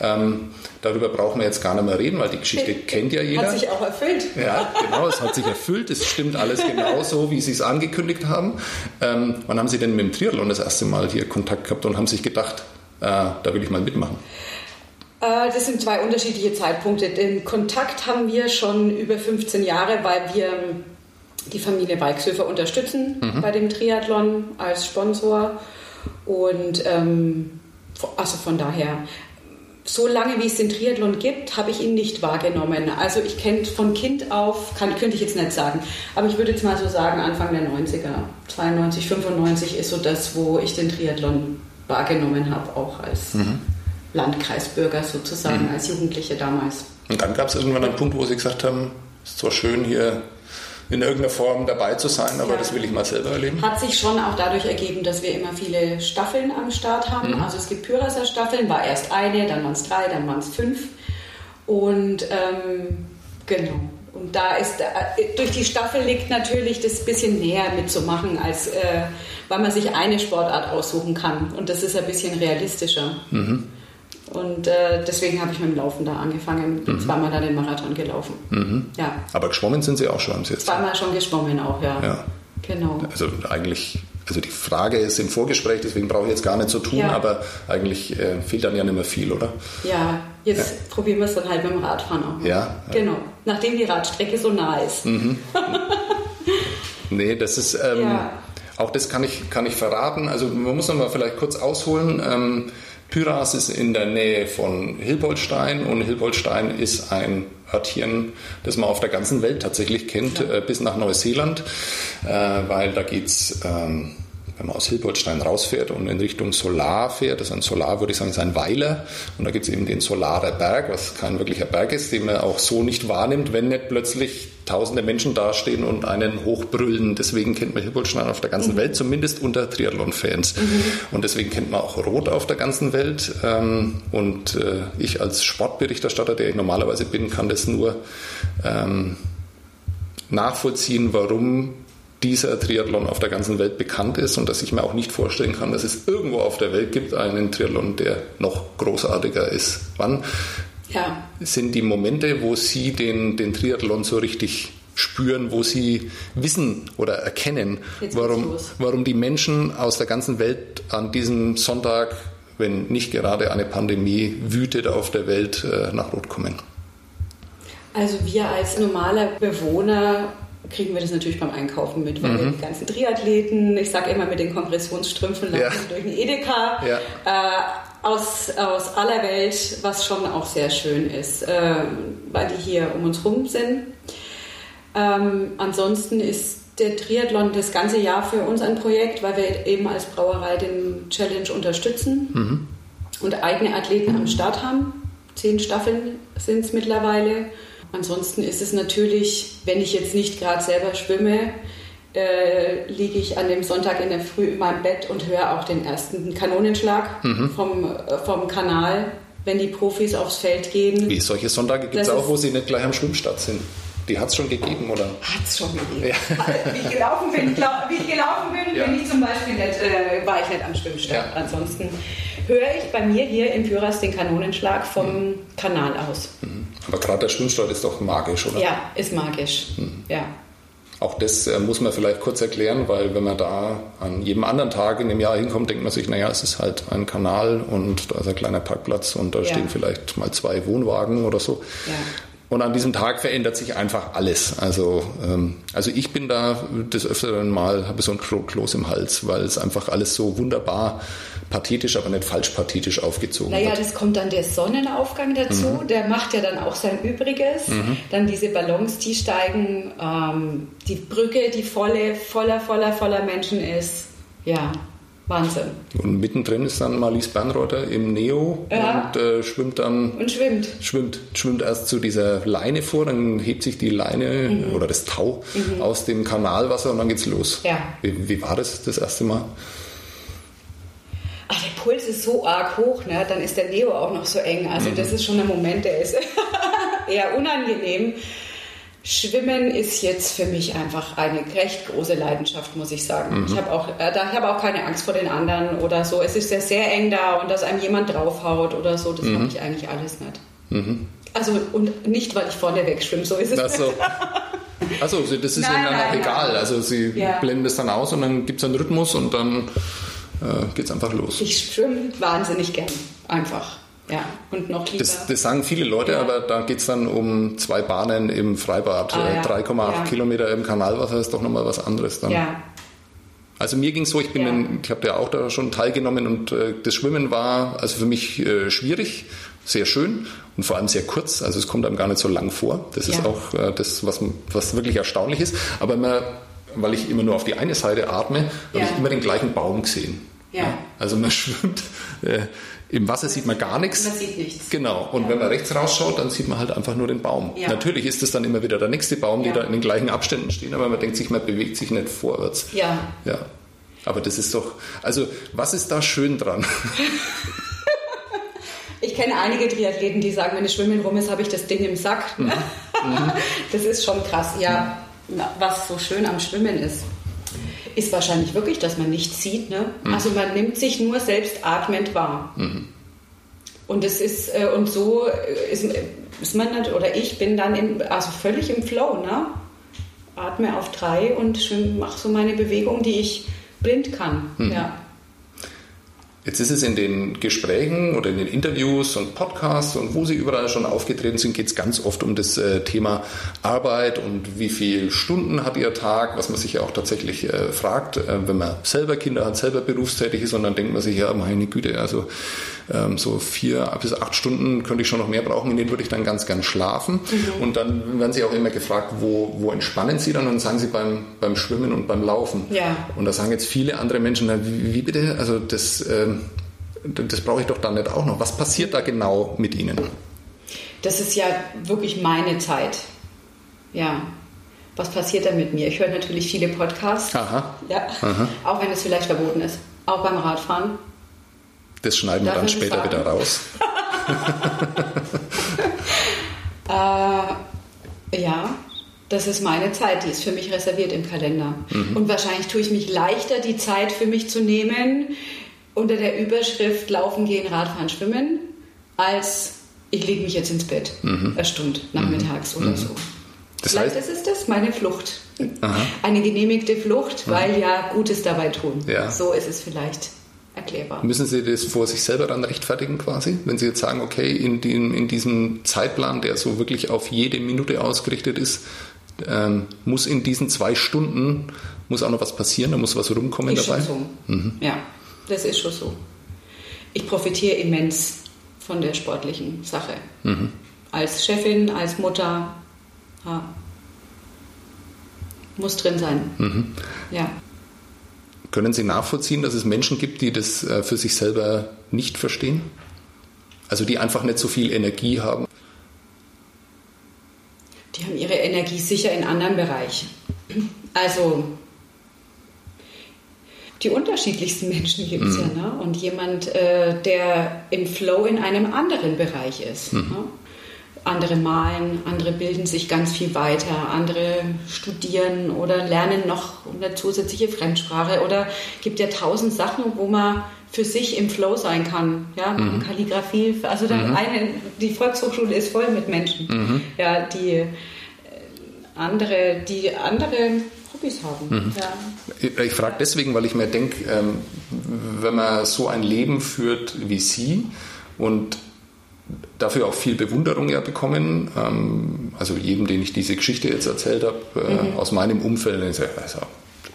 Ähm, darüber brauchen wir jetzt gar nicht mehr reden, weil die Geschichte [laughs] kennt ja jeder. Hat sich auch erfüllt. Ja, genau, es hat sich erfüllt. Es stimmt alles genau so, wie Sie es angekündigt haben. Ähm, wann haben Sie denn mit dem Triathlon das erste Mal hier Kontakt gehabt und haben sich gedacht, äh, da will ich mal mitmachen? Äh, das sind zwei unterschiedliche Zeitpunkte. Den Kontakt haben wir schon über 15 Jahre, weil wir die Familie Weichsöfer unterstützen mhm. bei dem Triathlon als Sponsor. Und ähm, also von daher, so lange wie es den Triathlon gibt, habe ich ihn nicht wahrgenommen. Also ich kenne von Kind auf, kann, könnte ich jetzt nicht sagen, aber ich würde jetzt mal so sagen, Anfang der 90er, 92, 95 ist so das, wo ich den Triathlon wahrgenommen habe, auch als mhm. Landkreisbürger sozusagen, mhm. als Jugendliche damals. Und dann gab es irgendwann einen Punkt, wo Sie gesagt haben, es ist zwar schön hier in irgendeiner Form dabei zu sein, aber ja. das will ich mal selber erleben. Hat sich schon auch dadurch ergeben, dass wir immer viele Staffeln am Start haben. Mhm. Also es gibt Pyraser Staffeln, war erst eine, dann waren es drei, dann waren es fünf. Und ähm, genau. Und da ist, äh, durch die Staffel liegt natürlich das bisschen näher mitzumachen, als äh, weil man sich eine Sportart aussuchen kann. Und das ist ein bisschen realistischer. Mhm. Und äh, deswegen habe ich mit dem Laufen da angefangen. Mhm. Zweimal dann den Marathon gelaufen. Mhm. Ja. Aber geschwommen sind Sie auch schon, haben Sie jetzt? Zweimal schon geschwommen auch, ja. ja. Genau. Also eigentlich, also die Frage ist im Vorgespräch, deswegen brauche ich jetzt gar nicht so tun, ja. aber eigentlich äh, fehlt dann ja nicht mehr viel, oder? Ja, jetzt ja. probieren wir es dann halt mit dem Radfahren auch. Ja. Genau. Nachdem die Radstrecke so nah ist. Mhm. [laughs] nee, das ist. Ähm, ja. Auch das kann ich, kann ich verraten. Also man muss noch mal vielleicht kurz ausholen. Ähm, Pyras ist in der Nähe von Hilboldstein und Hilboldstein ist ein Örtchen, das man auf der ganzen Welt tatsächlich kennt, ja. äh, bis nach Neuseeland, äh, weil da geht's ähm, wenn man aus Hilboldstein rausfährt und in Richtung Solar fährt, das ist ein Solar, würde ich sagen, ist ein Weiler. Und da gibt es eben den Solarer Berg, was kein wirklicher Berg ist, den man auch so nicht wahrnimmt, wenn nicht plötzlich tausende Menschen dastehen und einen hochbrüllen. Deswegen kennt man Hilboldstein auf der ganzen mhm. Welt, zumindest unter Triathlon-Fans. Mhm. Und deswegen kennt man auch Rot auf der ganzen Welt. Ähm, und äh, ich als Sportberichterstatter, der ich normalerweise bin, kann das nur ähm, nachvollziehen, warum dieser Triathlon auf der ganzen Welt bekannt ist und dass ich mir auch nicht vorstellen kann, dass es irgendwo auf der Welt gibt einen Triathlon, der noch großartiger ist. Wann ja. sind die Momente, wo Sie den, den Triathlon so richtig spüren, wo sie wissen oder erkennen, warum, warum die Menschen aus der ganzen Welt an diesem Sonntag, wenn nicht gerade eine Pandemie wütet auf der Welt, äh, nach Rot kommen. Also wir als normaler Bewohner kriegen wir das natürlich beim Einkaufen mit, weil mhm. die ganzen Triathleten, ich sage immer mit den Kompressionsstrümpfen laufen ja. [laughs] durch den Edeka, ja. äh, aus, aus aller Welt, was schon auch sehr schön ist, äh, weil die hier um uns rum sind. Ähm, ansonsten ist der Triathlon das ganze Jahr für uns ein Projekt, weil wir eben als Brauerei den Challenge unterstützen mhm. und eigene Athleten am Start haben. Zehn Staffeln sind es mittlerweile. Ansonsten ist es natürlich, wenn ich jetzt nicht gerade selber schwimme, äh, liege ich an dem Sonntag in der Früh in meinem Bett und höre auch den ersten Kanonenschlag mhm. vom, äh, vom Kanal, wenn die Profis aufs Feld gehen. Wie solche Sonntage gibt es auch, wo sie nicht gleich am Schwimmstart sind. Die hat es schon gegeben, oder? Hat es schon gegeben. Ja. Wie ich gelaufen bin, glaub, wie ich gelaufen bin, ja. bin ich zum Beispiel nicht, äh, war ich nicht am Schwimmstart. Ja. Ansonsten höre ich bei mir hier in Pyras den Kanonenschlag vom mhm. Kanal aus. Mhm. Aber gerade der Schwimmstart ist doch magisch, oder? Ja, ist magisch. Mhm. Ja. Auch das äh, muss man vielleicht kurz erklären, weil wenn man da an jedem anderen Tag in dem Jahr hinkommt, denkt man sich, naja, es ist halt ein Kanal und da ist ein kleiner Parkplatz und da ja. stehen vielleicht mal zwei Wohnwagen oder so. Ja. Und an diesem Tag verändert sich einfach alles. Also, ähm, also ich bin da des Öfteren mal, habe so ein Kloß im Hals, weil es einfach alles so wunderbar pathetisch, aber nicht falsch pathetisch aufgezogen naja, wird. Naja, das kommt dann der Sonnenaufgang dazu, mhm. der macht ja dann auch sein Übriges. Mhm. Dann diese Ballons, die steigen, ähm, die Brücke, die volle, voller, voller, voller Menschen ist. Ja, Wahnsinn. Und mittendrin ist dann Marlies Bernrotter im Neo ja. und äh, schwimmt dann. Und schwimmt. Schwimmt. Schwimmt erst zu dieser Leine vor, dann hebt sich die Leine mhm. oder das Tau mhm. aus dem Kanalwasser und dann geht's los. Ja. Wie, wie war das das erste Mal? Ach, der Puls ist so arg hoch, ne? dann ist der Neo auch noch so eng. Also mhm. das ist schon ein Moment, der ist [laughs] eher unangenehm. Schwimmen ist jetzt für mich einfach eine recht große Leidenschaft, muss ich sagen. Mhm. Ich habe auch, äh, ich hab auch keine Angst vor den anderen oder so. Es ist ja sehr eng da und dass einem jemand draufhaut oder so, das mhm. mache ich eigentlich alles nicht. Mhm. Also und nicht, weil ich vorne wegschwimme, so ist es. Ach so. Also das ist nein, Ihnen dann nein, auch egal. Nein. Also Sie ja. blenden das dann aus und dann gibt es einen Rhythmus und dann äh, geht es einfach los. Ich schwimme wahnsinnig gern, einfach. Ja, und noch lieber. Das, das sagen viele Leute, ja. aber da geht es dann um zwei Bahnen im Freibad. Ah, ja. 3,8 ja. Kilometer im Kanalwasser ist doch nochmal was anderes dann. Ja. Also mir ging es so, ich bin, in, ich habe ja auch da schon teilgenommen und äh, das Schwimmen war also für mich äh, schwierig, sehr schön und vor allem sehr kurz. Also es kommt einem gar nicht so lang vor. Das ist auch äh, das, was, was wirklich erstaunlich ist. Aber man, weil ich immer nur auf die eine Seite atme, habe ich immer den gleichen Baum gesehen. Ja. Also man [laughs] schwimmt, äh, im Wasser sieht man gar nichts. Man sieht nichts. Genau. Und ja. wenn man rechts rausschaut, dann sieht man halt einfach nur den Baum. Ja. Natürlich ist es dann immer wieder der nächste Baum, die da in den gleichen Abständen stehen, aber man denkt sich, man bewegt sich nicht vorwärts. Ja. Ja. Aber das ist doch, also was ist da schön dran? [laughs] ich kenne einige Triathleten, die sagen, wenn ich Schwimmen rum ist, habe ich das Ding im Sack. Mhm. Mhm. [laughs] Das ist schon krass. Ja, was so schön am Schwimmen ist ist wahrscheinlich wirklich, dass man nichts sieht. Ne? Mhm. Also man nimmt sich nur selbst atmend wahr. Mhm. Und es ist äh, und so ist, ist man nicht, oder ich bin dann im, also völlig im Flow, ne? Atme auf drei und mache so meine Bewegung, die ich blind kann. Mhm. Ja. Jetzt ist es in den Gesprächen oder in den Interviews und Podcasts und wo Sie überall schon aufgetreten sind, geht es ganz oft um das äh, Thema Arbeit und wie viele Stunden hat Ihr Tag, was man sich ja auch tatsächlich äh, fragt, äh, wenn man selber Kinder hat, selber berufstätig ist und dann denkt man sich, ja, meine Güte, also ähm, so vier bis acht Stunden könnte ich schon noch mehr brauchen, in denen würde ich dann ganz gern schlafen. Mhm. Und dann werden Sie auch immer gefragt, wo, wo entspannen Sie dann? Und dann sagen Sie beim, beim Schwimmen und beim Laufen. Ja. Und da sagen jetzt viele andere Menschen, na, wie, wie bitte? Also das, ähm, das brauche ich doch dann nicht auch noch. Was passiert da genau mit Ihnen? Das ist ja wirklich meine Zeit. Ja. Was passiert da mit mir? Ich höre natürlich viele Podcasts. Aha. Ja. Aha. Auch wenn es vielleicht verboten ist. Auch beim Radfahren. Das schneiden Darf wir dann später wieder raus. [laughs] äh, ja, das ist meine Zeit, die ist für mich reserviert im Kalender. Mhm. Und wahrscheinlich tue ich mich leichter, die Zeit für mich zu nehmen, unter der Überschrift Laufen, Gehen, Radfahren, Schwimmen, als ich lege mich jetzt ins Bett, mhm. eine Stunde nachmittags mhm. oder so. Das Vielleicht heißt, ist es das, meine Flucht. Aha. Eine genehmigte Flucht, weil ja Gutes dabei tun. Ja. So ist es vielleicht erklärbar. Müssen Sie das vor sich selber dann rechtfertigen quasi? Wenn Sie jetzt sagen, okay, in, dem, in diesem Zeitplan, der so wirklich auf jede Minute ausgerichtet ist, ähm, muss in diesen zwei Stunden muss auch noch was passieren, da muss was rumkommen ist dabei? Schon so. Mhm. Ja, das ist schon so. Ich profitiere immens von der sportlichen Sache. Mhm. Als Chefin, als Mutter. Ja. Muss drin sein. Mhm. Ja. Können Sie nachvollziehen, dass es Menschen gibt, die das äh, für sich selber nicht verstehen? Also die einfach nicht so viel Energie haben? Die haben ihre Energie sicher in anderen Bereichen. Also die unterschiedlichsten Menschen gibt es mhm. ja. Ne? Und jemand, äh, der im Flow in einem anderen Bereich ist. Mhm. Ne? andere malen, andere bilden sich ganz viel weiter, andere studieren oder lernen noch eine zusätzliche Fremdsprache oder gibt ja tausend Sachen, wo man für sich im Flow sein kann. Ja, mhm. Kalligrafie, also mhm. eine, die Volkshochschule ist voll mit Menschen, mhm. ja, die äh, andere, die andere Hobbys haben. Mhm. Ja. Ich frage deswegen, weil ich mir denke, ähm, wenn man so ein Leben führt wie Sie und dafür auch viel Bewunderung ja bekommen. Ähm, also jedem, den ich diese Geschichte jetzt erzählt habe, äh, mhm. aus meinem Umfeld, ich sage, also,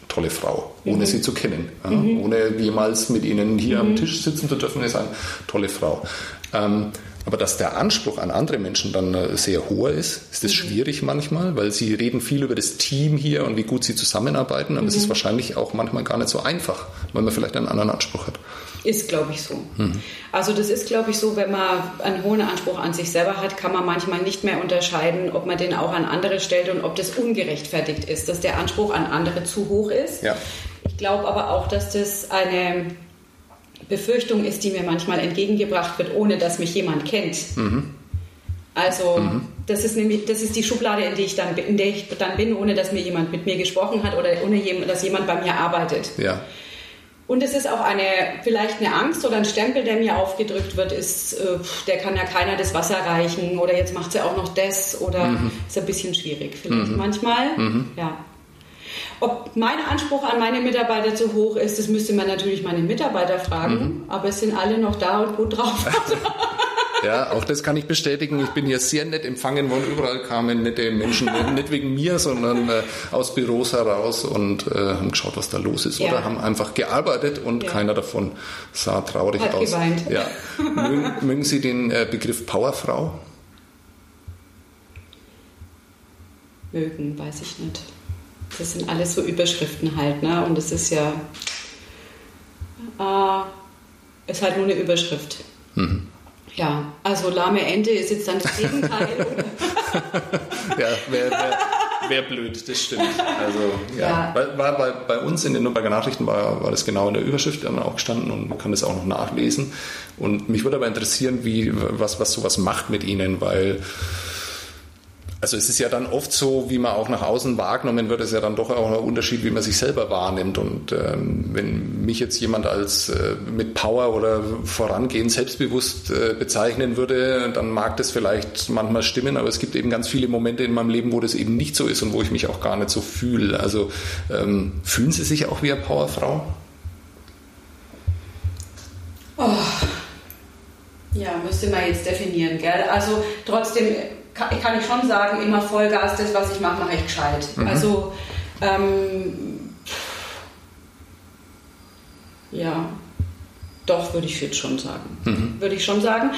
tolle Frau, ohne mhm. sie zu kennen, mhm. ohne jemals mit ihnen hier am mhm. Tisch sitzen zu dürfen, ist eine tolle Frau. Aber dass der Anspruch an andere Menschen dann äh, sehr hoher ist, ist das mhm. schwierig manchmal, weil sie reden viel über das Team hier und wie gut sie zusammenarbeiten, aber mhm. es ist mhm. wahrscheinlich auch manchmal gar nicht so einfach, weil man vielleicht einen anderen Anspruch hat. Ist, glaube ich, so. Mhm. Also das ist, glaube ich, so, wenn man einen hohen Anspruch an sich selber hat, kann man manchmal nicht mehr unterscheiden, ob man den auch an andere stellt und ob das ungerechtfertigt ist, dass der Anspruch an andere zu hoch ist. Ja. Ich glaube aber auch, dass das eine Befürchtung ist, die mir manchmal entgegengebracht wird, ohne dass mich jemand kennt. Mhm. Also mhm. das ist nämlich, das ist die Schublade, in, die ich dann, in der ich dann bin, ohne dass mir jemand mit mir gesprochen hat oder ohne dass jemand bei mir arbeitet. Ja. Und es ist auch eine, vielleicht eine Angst oder ein Stempel, der mir aufgedrückt wird, ist, äh, der kann ja keiner das Wasser reichen oder jetzt macht sie auch noch das oder mhm. ist ein bisschen schwierig vielleicht mhm. manchmal. Mhm. Ja. Ob mein Anspruch an meine Mitarbeiter zu hoch ist, das müsste man natürlich meine Mitarbeiter fragen, mhm. aber es sind alle noch da und gut drauf. [laughs] Ja, auch das kann ich bestätigen. Ich bin hier sehr nett empfangen worden. Überall kamen nette Menschen, nicht wegen mir, sondern äh, aus Büros heraus und äh, haben geschaut, was da los ist. Ja. Oder haben einfach gearbeitet und ja. keiner davon sah traurig Hat aus. Geweint. Ja. [laughs] mögen, mögen Sie den äh, Begriff Powerfrau? Mögen, weiß ich nicht. Das sind alles so Überschriften halt, ne? Und es ist ja äh, ist halt nur eine Überschrift. Mhm. Ja, also lahme Ente ist jetzt dann das Gegenteil. [laughs] ja, wäre wär, wär blöd, das stimmt. Also, ja. ja. War, bei, bei uns in den Nürnberger Nachrichten war, war das genau in der Überschrift dann auch gestanden und man kann das auch noch nachlesen. Und mich würde aber interessieren, wie, was, was sowas macht mit Ihnen, weil also es ist ja dann oft so, wie man auch nach außen wahrgenommen wird, ist ja dann doch auch ein Unterschied, wie man sich selber wahrnimmt. Und ähm, wenn mich jetzt jemand als äh, mit Power oder vorangehend selbstbewusst äh, bezeichnen würde, dann mag das vielleicht manchmal stimmen, aber es gibt eben ganz viele Momente in meinem Leben, wo das eben nicht so ist und wo ich mich auch gar nicht so fühle. Also ähm, fühlen Sie sich auch wie eine Powerfrau? Oh. Ja, müsste man jetzt definieren, gell? Also trotzdem kann, kann ich schon sagen, immer Vollgas, das, was ich mache, mache ich gescheit. Mhm. Also, ähm, ja, doch, würde ich jetzt schon sagen. Mhm. Würde ich schon sagen.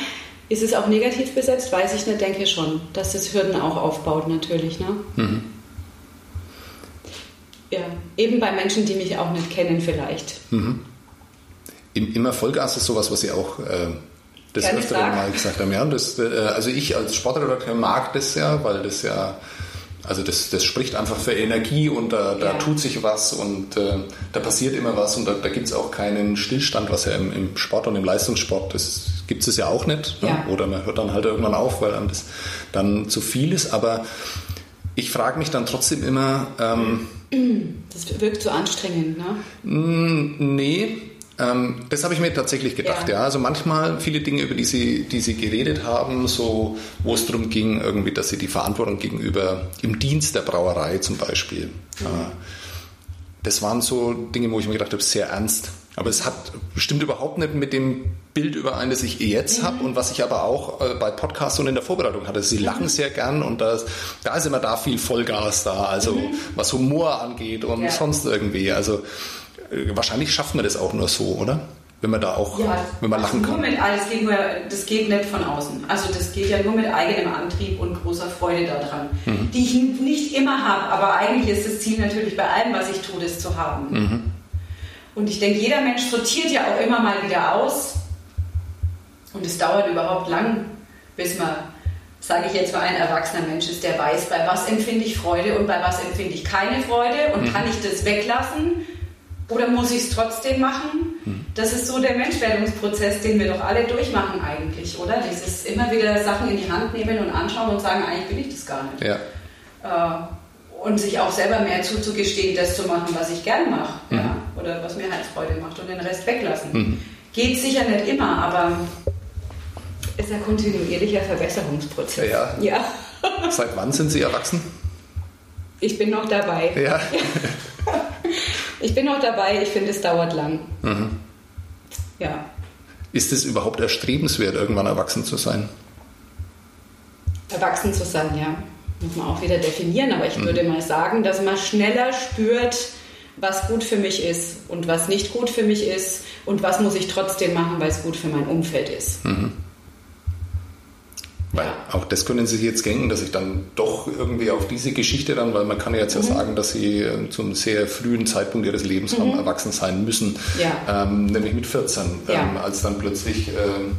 Ist es auch negativ besetzt? Weiß ich nicht, denke schon, dass das Hürden auch aufbaut, natürlich. Ne? Mhm. Ja, eben bei Menschen, die mich auch nicht kennen, vielleicht. Mhm. Immer Vollgas ist sowas, was Sie auch äh, das Gerne öfteren Mal gesagt haben. Ja, das, äh, also ich als Sportredakteur mag das ja, weil das ja, also das, das spricht einfach für Energie und da, da ja. tut sich was und äh, da passiert immer was und da, da gibt es auch keinen Stillstand, was ja im, im, Sport und im Leistungssport, das gibt es ja auch nicht. Ne? Ja. Oder man hört dann halt irgendwann auf, weil einem das dann zu viel ist. Aber ich frage mich dann trotzdem immer. Ähm, das wirkt zu so anstrengend, ne? Nee, ähm, das habe ich mir tatsächlich gedacht, ja. ja. Also manchmal viele Dinge, über die Sie, die Sie geredet haben, so wo es darum ging, irgendwie, dass Sie die Verantwortung gegenüber im Dienst der Brauerei zum Beispiel. Mhm. Äh, das waren so Dinge, wo ich mir gedacht habe, sehr ernst. Aber es hat bestimmt überhaupt nicht mit dem Bild überein, das ich jetzt mhm. habe und was ich aber auch äh, bei Podcasts und in der Vorbereitung hatte. Sie mhm. lachen sehr gern und das, da ist immer da viel Vollgas da, also mhm. was Humor angeht und ja. sonst irgendwie. Also wahrscheinlich schafft man das auch nur so, oder? Wenn man da auch, ja, wenn man lachen kann. Nur mit, das, geht nur, das geht nicht von außen. Also das geht ja nur mit eigenem Antrieb und großer Freude daran, mhm. die ich nicht immer habe. Aber eigentlich ist das Ziel natürlich bei allem, was ich tue, das zu haben. Mhm. Und ich denke, jeder Mensch sortiert ja auch immer mal wieder aus. Und es dauert überhaupt lang, bis man, sage ich jetzt mal, ein erwachsener Mensch ist, der weiß, bei was empfinde ich Freude und bei was empfinde ich keine Freude und mhm. kann ich das weglassen oder muss ich es trotzdem machen? Hm. Das ist so der Menschwerdungsprozess, den wir doch alle durchmachen eigentlich, oder? Dieses immer wieder Sachen in die Hand nehmen und anschauen und sagen, eigentlich will ich das gar nicht. Ja. Äh, und sich auch selber mehr zuzugestehen, das zu machen, was ich gern mache. Mhm. Ja? Oder was mir halt Freude macht und den Rest weglassen. Mhm. Geht sicher nicht immer, aber ist ein kontinuierlicher Verbesserungsprozess. Ja. ja. Seit wann sind Sie erwachsen? Ich bin noch dabei. Ja. [laughs] ich bin noch dabei. Ich finde, es dauert lang. Mhm. Ja. Ist es überhaupt erstrebenswert, irgendwann erwachsen zu sein? Erwachsen zu sein, ja. Muss man auch wieder definieren, aber ich mhm. würde mal sagen, dass man schneller spürt, was gut für mich ist und was nicht gut für mich ist und was muss ich trotzdem machen, weil es gut für mein Umfeld ist. Mhm. Weil auch das können Sie jetzt denken, dass ich dann doch irgendwie auf diese Geschichte dann, weil man kann ja jetzt mhm. ja sagen, dass Sie äh, zum sehr frühen Zeitpunkt Ihres Lebens mhm. haben erwachsen sein müssen, ja. ähm, nämlich mit 14, ja. ähm, als dann plötzlich ähm,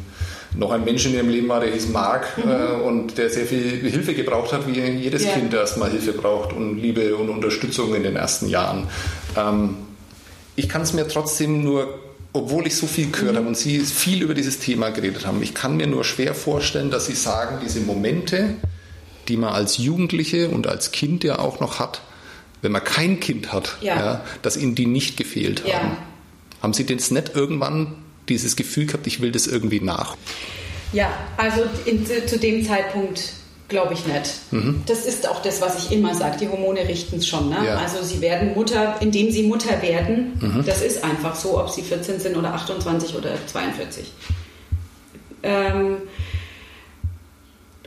noch ein Mensch in ihrem Leben war, der hieß Mark mhm. äh, und der sehr viel Hilfe gebraucht hat, wie jedes ja. Kind erstmal Hilfe braucht und Liebe und Unterstützung in den ersten Jahren. Ähm, ich kann es mir trotzdem nur obwohl ich so viel gehört mhm. habe und Sie viel über dieses Thema geredet haben, ich kann mir nur schwer vorstellen, dass Sie sagen, diese Momente, die man als Jugendliche und als Kind ja auch noch hat, wenn man kein Kind hat, ja. Ja, dass Ihnen die nicht gefehlt haben. Ja. Haben Sie denn nicht irgendwann dieses Gefühl gehabt, ich will das irgendwie nach? Ja, also in, zu dem Zeitpunkt Glaube ich nicht. Mhm. Das ist auch das, was ich immer sage. Die Hormone richten es schon. Ne? Ja. Also sie werden Mutter, indem sie Mutter werden. Mhm. Das ist einfach so, ob sie 14 sind oder 28 oder 42. Ähm,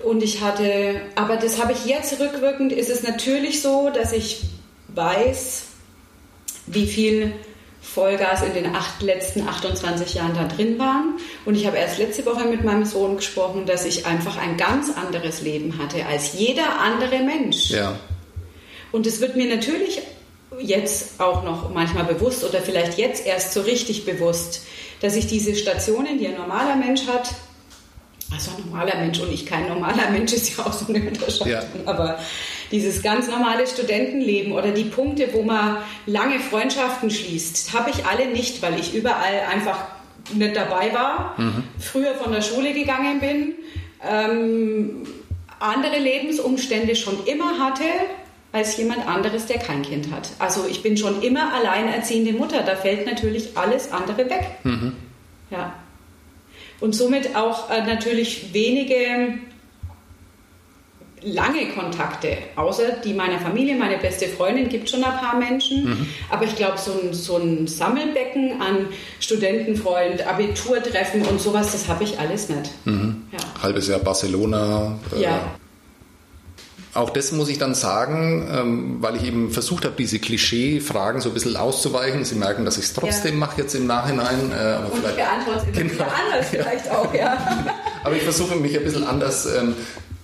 und ich hatte, aber das habe ich jetzt rückwirkend, ist es natürlich so, dass ich weiß, wie viel Vollgas in den acht, letzten 28 Jahren da drin waren. Und ich habe erst letzte Woche mit meinem Sohn gesprochen, dass ich einfach ein ganz anderes Leben hatte als jeder andere Mensch. Ja. Und es wird mir natürlich jetzt auch noch manchmal bewusst oder vielleicht jetzt erst so richtig bewusst, dass ich diese Stationen, die ein normaler Mensch hat, also ein normaler Mensch und ich kein normaler Mensch ist ja auch so eine Unterscheidung, ja. aber dieses ganz normale Studentenleben oder die Punkte, wo man lange Freundschaften schließt, habe ich alle nicht, weil ich überall einfach nicht dabei war, mhm. früher von der Schule gegangen bin, ähm, andere Lebensumstände schon immer hatte als jemand anderes, der kein Kind hat. Also ich bin schon immer alleinerziehende Mutter, da fällt natürlich alles andere weg. Mhm. Ja. Und somit auch äh, natürlich wenige lange Kontakte, außer die meiner Familie, meine beste Freundin, gibt schon ein paar Menschen. Mhm. Aber ich glaube, so ein, so ein Sammelbecken an Studentenfreund, Abiturtreffen und sowas, das habe ich alles nicht. Mhm. Ja. Halbes Jahr Barcelona. Äh, ja. Auch das muss ich dann sagen, ähm, weil ich eben versucht habe, diese Klischee-Fragen so ein bisschen auszuweichen. Sie merken, dass ich es trotzdem ja. mache jetzt im Nachhinein. Äh, aber und vielleicht, ich beantworte es genau. anders [laughs] vielleicht auch, ja. [laughs] aber ich versuche mich ein bisschen anders ähm,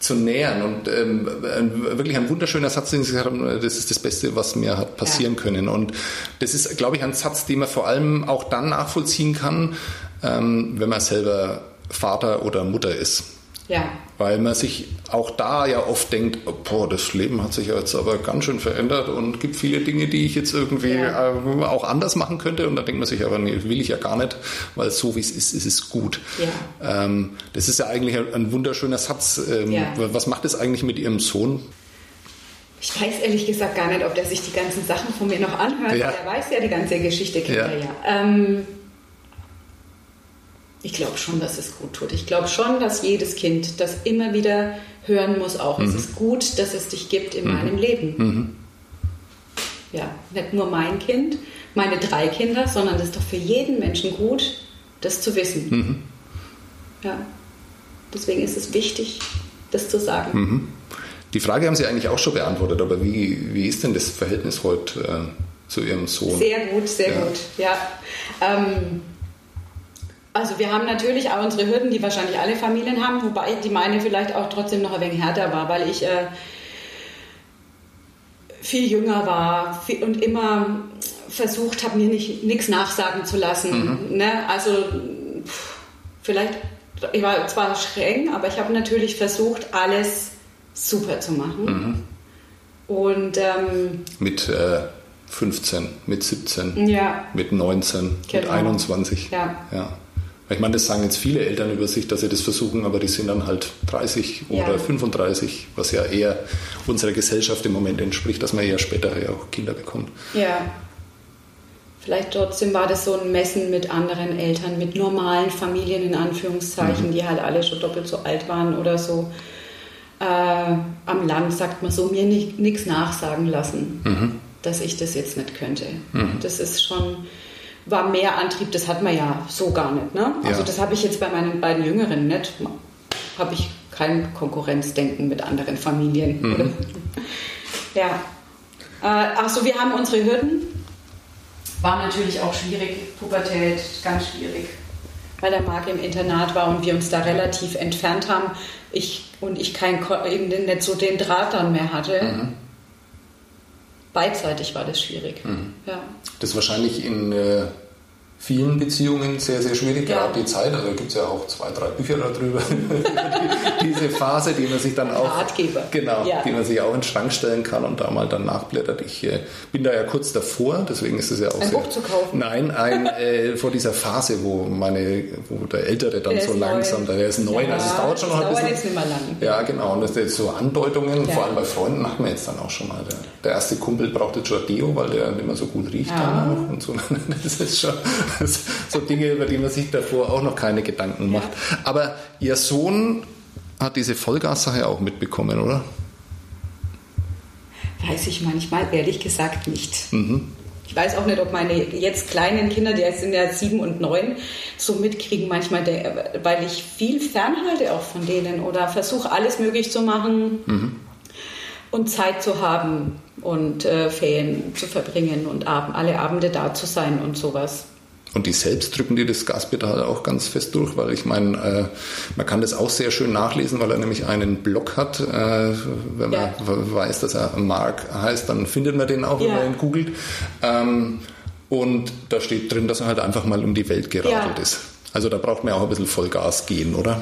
zu nähern. Und ähm, wirklich ein wunderschöner Satz, den Sie gesagt haben, das ist das Beste, was mir hat passieren ja. können. Und das ist, glaube ich, ein Satz, den man vor allem auch dann nachvollziehen kann, ähm, wenn man selber Vater oder Mutter ist. Ja. Weil man sich auch da ja oft denkt, oh, boah, das Leben hat sich jetzt aber ganz schön verändert und gibt viele Dinge, die ich jetzt irgendwie ja. äh, auch anders machen könnte. Und da denkt man sich aber, nee, will ich ja gar nicht, weil so wie es ist, ist es gut. Ja. Ähm, das ist ja eigentlich ein, wunderschöner Satz. Ähm, ja. Was macht es eigentlich mit Ihrem Sohn? Ich weiß ehrlich gesagt gar nicht, ob der sich die ganzen Sachen von mir noch anhört, ja. er weiß ja die ganze Geschichte, kennt ja. er ja. Ähm, ich glaube schon, dass es gut tut. Ich glaube schon, dass jedes Kind das immer wieder hören muss, auch mhm. es ist gut, dass es dich gibt in mhm. meinem Leben. Mhm. Ja, nicht nur mein Kind, meine drei Kinder, sondern es ist doch für jeden Menschen gut, das zu wissen. Mhm. Ja, deswegen ist es wichtig, das zu sagen. Mhm. Die Frage haben Sie eigentlich auch schon beantwortet, aber wie, wie ist denn das Verhältnis heute äh, zu Ihrem Sohn? Sehr gut, sehr ja. gut, ja. Ähm, also wir haben natürlich auch unsere Hürden, die wahrscheinlich alle Familien haben, wobei die meine vielleicht auch trotzdem noch ein wenig härter war, weil ich äh, viel jünger war und immer versucht habe, mir nichts nachsagen zu lassen. Mhm. Ne? Also vielleicht, ich war zwar streng, aber ich habe natürlich versucht, alles super zu machen. Mhm. Und ähm, mit äh, 15, mit 17, ja. mit 19, Genau. mit 21. ja. Ja. Ich meine, das sagen jetzt viele Eltern über sich, dass sie das versuchen, aber die sind dann halt 30 Ja. oder 35, was ja eher unserer Gesellschaft im Moment entspricht, dass man eher später ja auch Kinder bekommt. Ja. Vielleicht trotzdem war das so ein Messen mit anderen Eltern, mit normalen Familien in Anführungszeichen, Mhm. die halt alle schon doppelt so alt waren oder so. äh, am Land, sagt man so, mir nichts nachsagen lassen, mhm. dass ich das jetzt nicht könnte. Mhm. Das ist schon, war mehr Antrieb, das hat man ja so gar nicht. Ne? Also ja. das habe ich jetzt bei meinen beiden Jüngeren nicht. Habe ich kein Konkurrenzdenken mit anderen Familien. Mhm. [laughs] ja. Äh, Achso, wir haben unsere Hürden. War natürlich auch schwierig, Pubertät, ganz schwierig weil der Marc im Internat war und wir uns da relativ entfernt haben. Ich und ich kein, nicht so den Draht dann mehr hatte. Mhm. Beidseitig war das schwierig. Mhm. Ja. Das ist wahrscheinlich in äh, vielen Beziehungen sehr, sehr schwierig, ja. gerade die Zeit. Also gibt es ja auch zwei, drei Bücher darüber. die, [laughs] diese Phase, die man sich dann auch. Ratgeber. Genau, ja. die man sich auch in den Schrank stellen kann und da mal dann nachblättert. Ich äh, bin da ja kurz davor, deswegen ist es ja auch. Ein sehr, Buch zu kaufen. Nein, ein, äh, vor dieser Phase, wo meine, wo der Ältere dann der so langsam, neu. der ist neun, ja, also es dauert schon noch ein bisschen. Jetzt nicht mehr lang. Ja, genau. Und das sind so Andeutungen, vor allem bei Freunden hat man jetzt dann auch schon mal. Der, der erste Kumpel braucht jetzt schon Deo, weil der nicht mehr so gut riecht dann auch und so. [laughs] Das ist schon [laughs] so Dinge, über die man sich davor auch noch keine Gedanken macht. Aber Ihr Sohn hat diese Vollgassache auch mitbekommen, oder? Weiß ich manchmal ehrlich gesagt nicht. Mhm. Ich weiß auch nicht, ob meine jetzt kleinen Kinder, die jetzt sind ja sieben und neun, so mitkriegen manchmal, weil ich viel fernhalte auch von denen oder versuche alles möglich zu machen mhm. und Zeit zu haben und äh, Ferien zu verbringen und Abend, alle Abende da zu sein und sowas. Und die selbst drücken die das Gaspedal auch ganz fest durch, weil ich meine, äh, man kann das auch sehr schön nachlesen, weil er nämlich einen Blog hat. Äh, wenn man ja. weiß, dass er Mark heißt, dann findet man den auch, wenn man ihn googelt. Ähm, und da steht drin, dass er halt einfach mal um die Welt geradelt ja. ist. Also da braucht man auch ein bisschen Vollgas gehen, oder?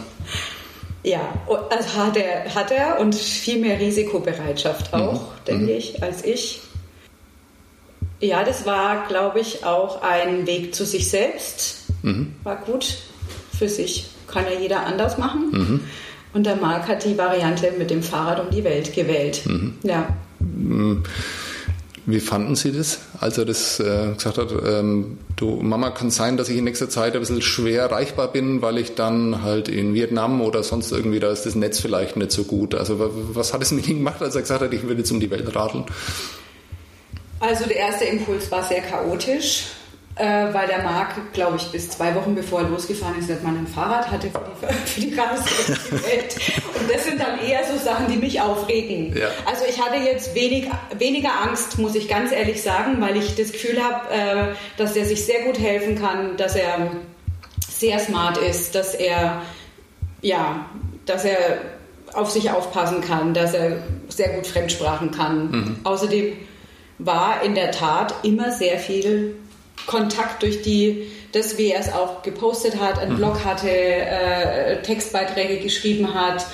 Ja, also hat er, hat er und viel mehr Risikobereitschaft auch, mhm. denke mhm. ich, als ich. Ja, das war, glaube ich, auch ein Weg zu sich selbst. Mhm. War gut für sich. Kann ja jeder anders machen. Mhm. Und der Marc hat die Variante mit dem Fahrrad um die Welt gewählt. Mhm. Ja. Mhm. Wie fanden Sie das, als er das äh, gesagt hat, ähm, du Mama, kann sein, dass ich in nächster Zeit ein bisschen schwer erreichbar bin, weil ich dann halt in Vietnam oder sonst irgendwie, da ist das Netz vielleicht nicht so gut. Also was hat es mit ihm gemacht, als er gesagt hat, ich will jetzt um die Welt radeln? Also der erste Impuls war sehr chaotisch, äh, weil der Marc, glaube ich, bis zwei Wochen bevor er losgefahren ist, nicht mal ein Fahrrad hatte für die, für die Reise die Welt. Und das sind dann eher so Sachen, die mich aufregen. Ja. Also ich hatte jetzt wenig, weniger Angst, muss ich ganz ehrlich sagen, weil ich das Gefühl habe, äh, dass er sich sehr gut helfen kann, dass er sehr smart ist, dass er ja, dass er auf sich aufpassen kann, dass er sehr gut Fremdsprachen kann. Mhm. Außerdem war in der Tat immer sehr viel Kontakt durch die, das, wie er es auch gepostet hat, einen mhm. Blog hatte, äh, Textbeiträge geschrieben hat,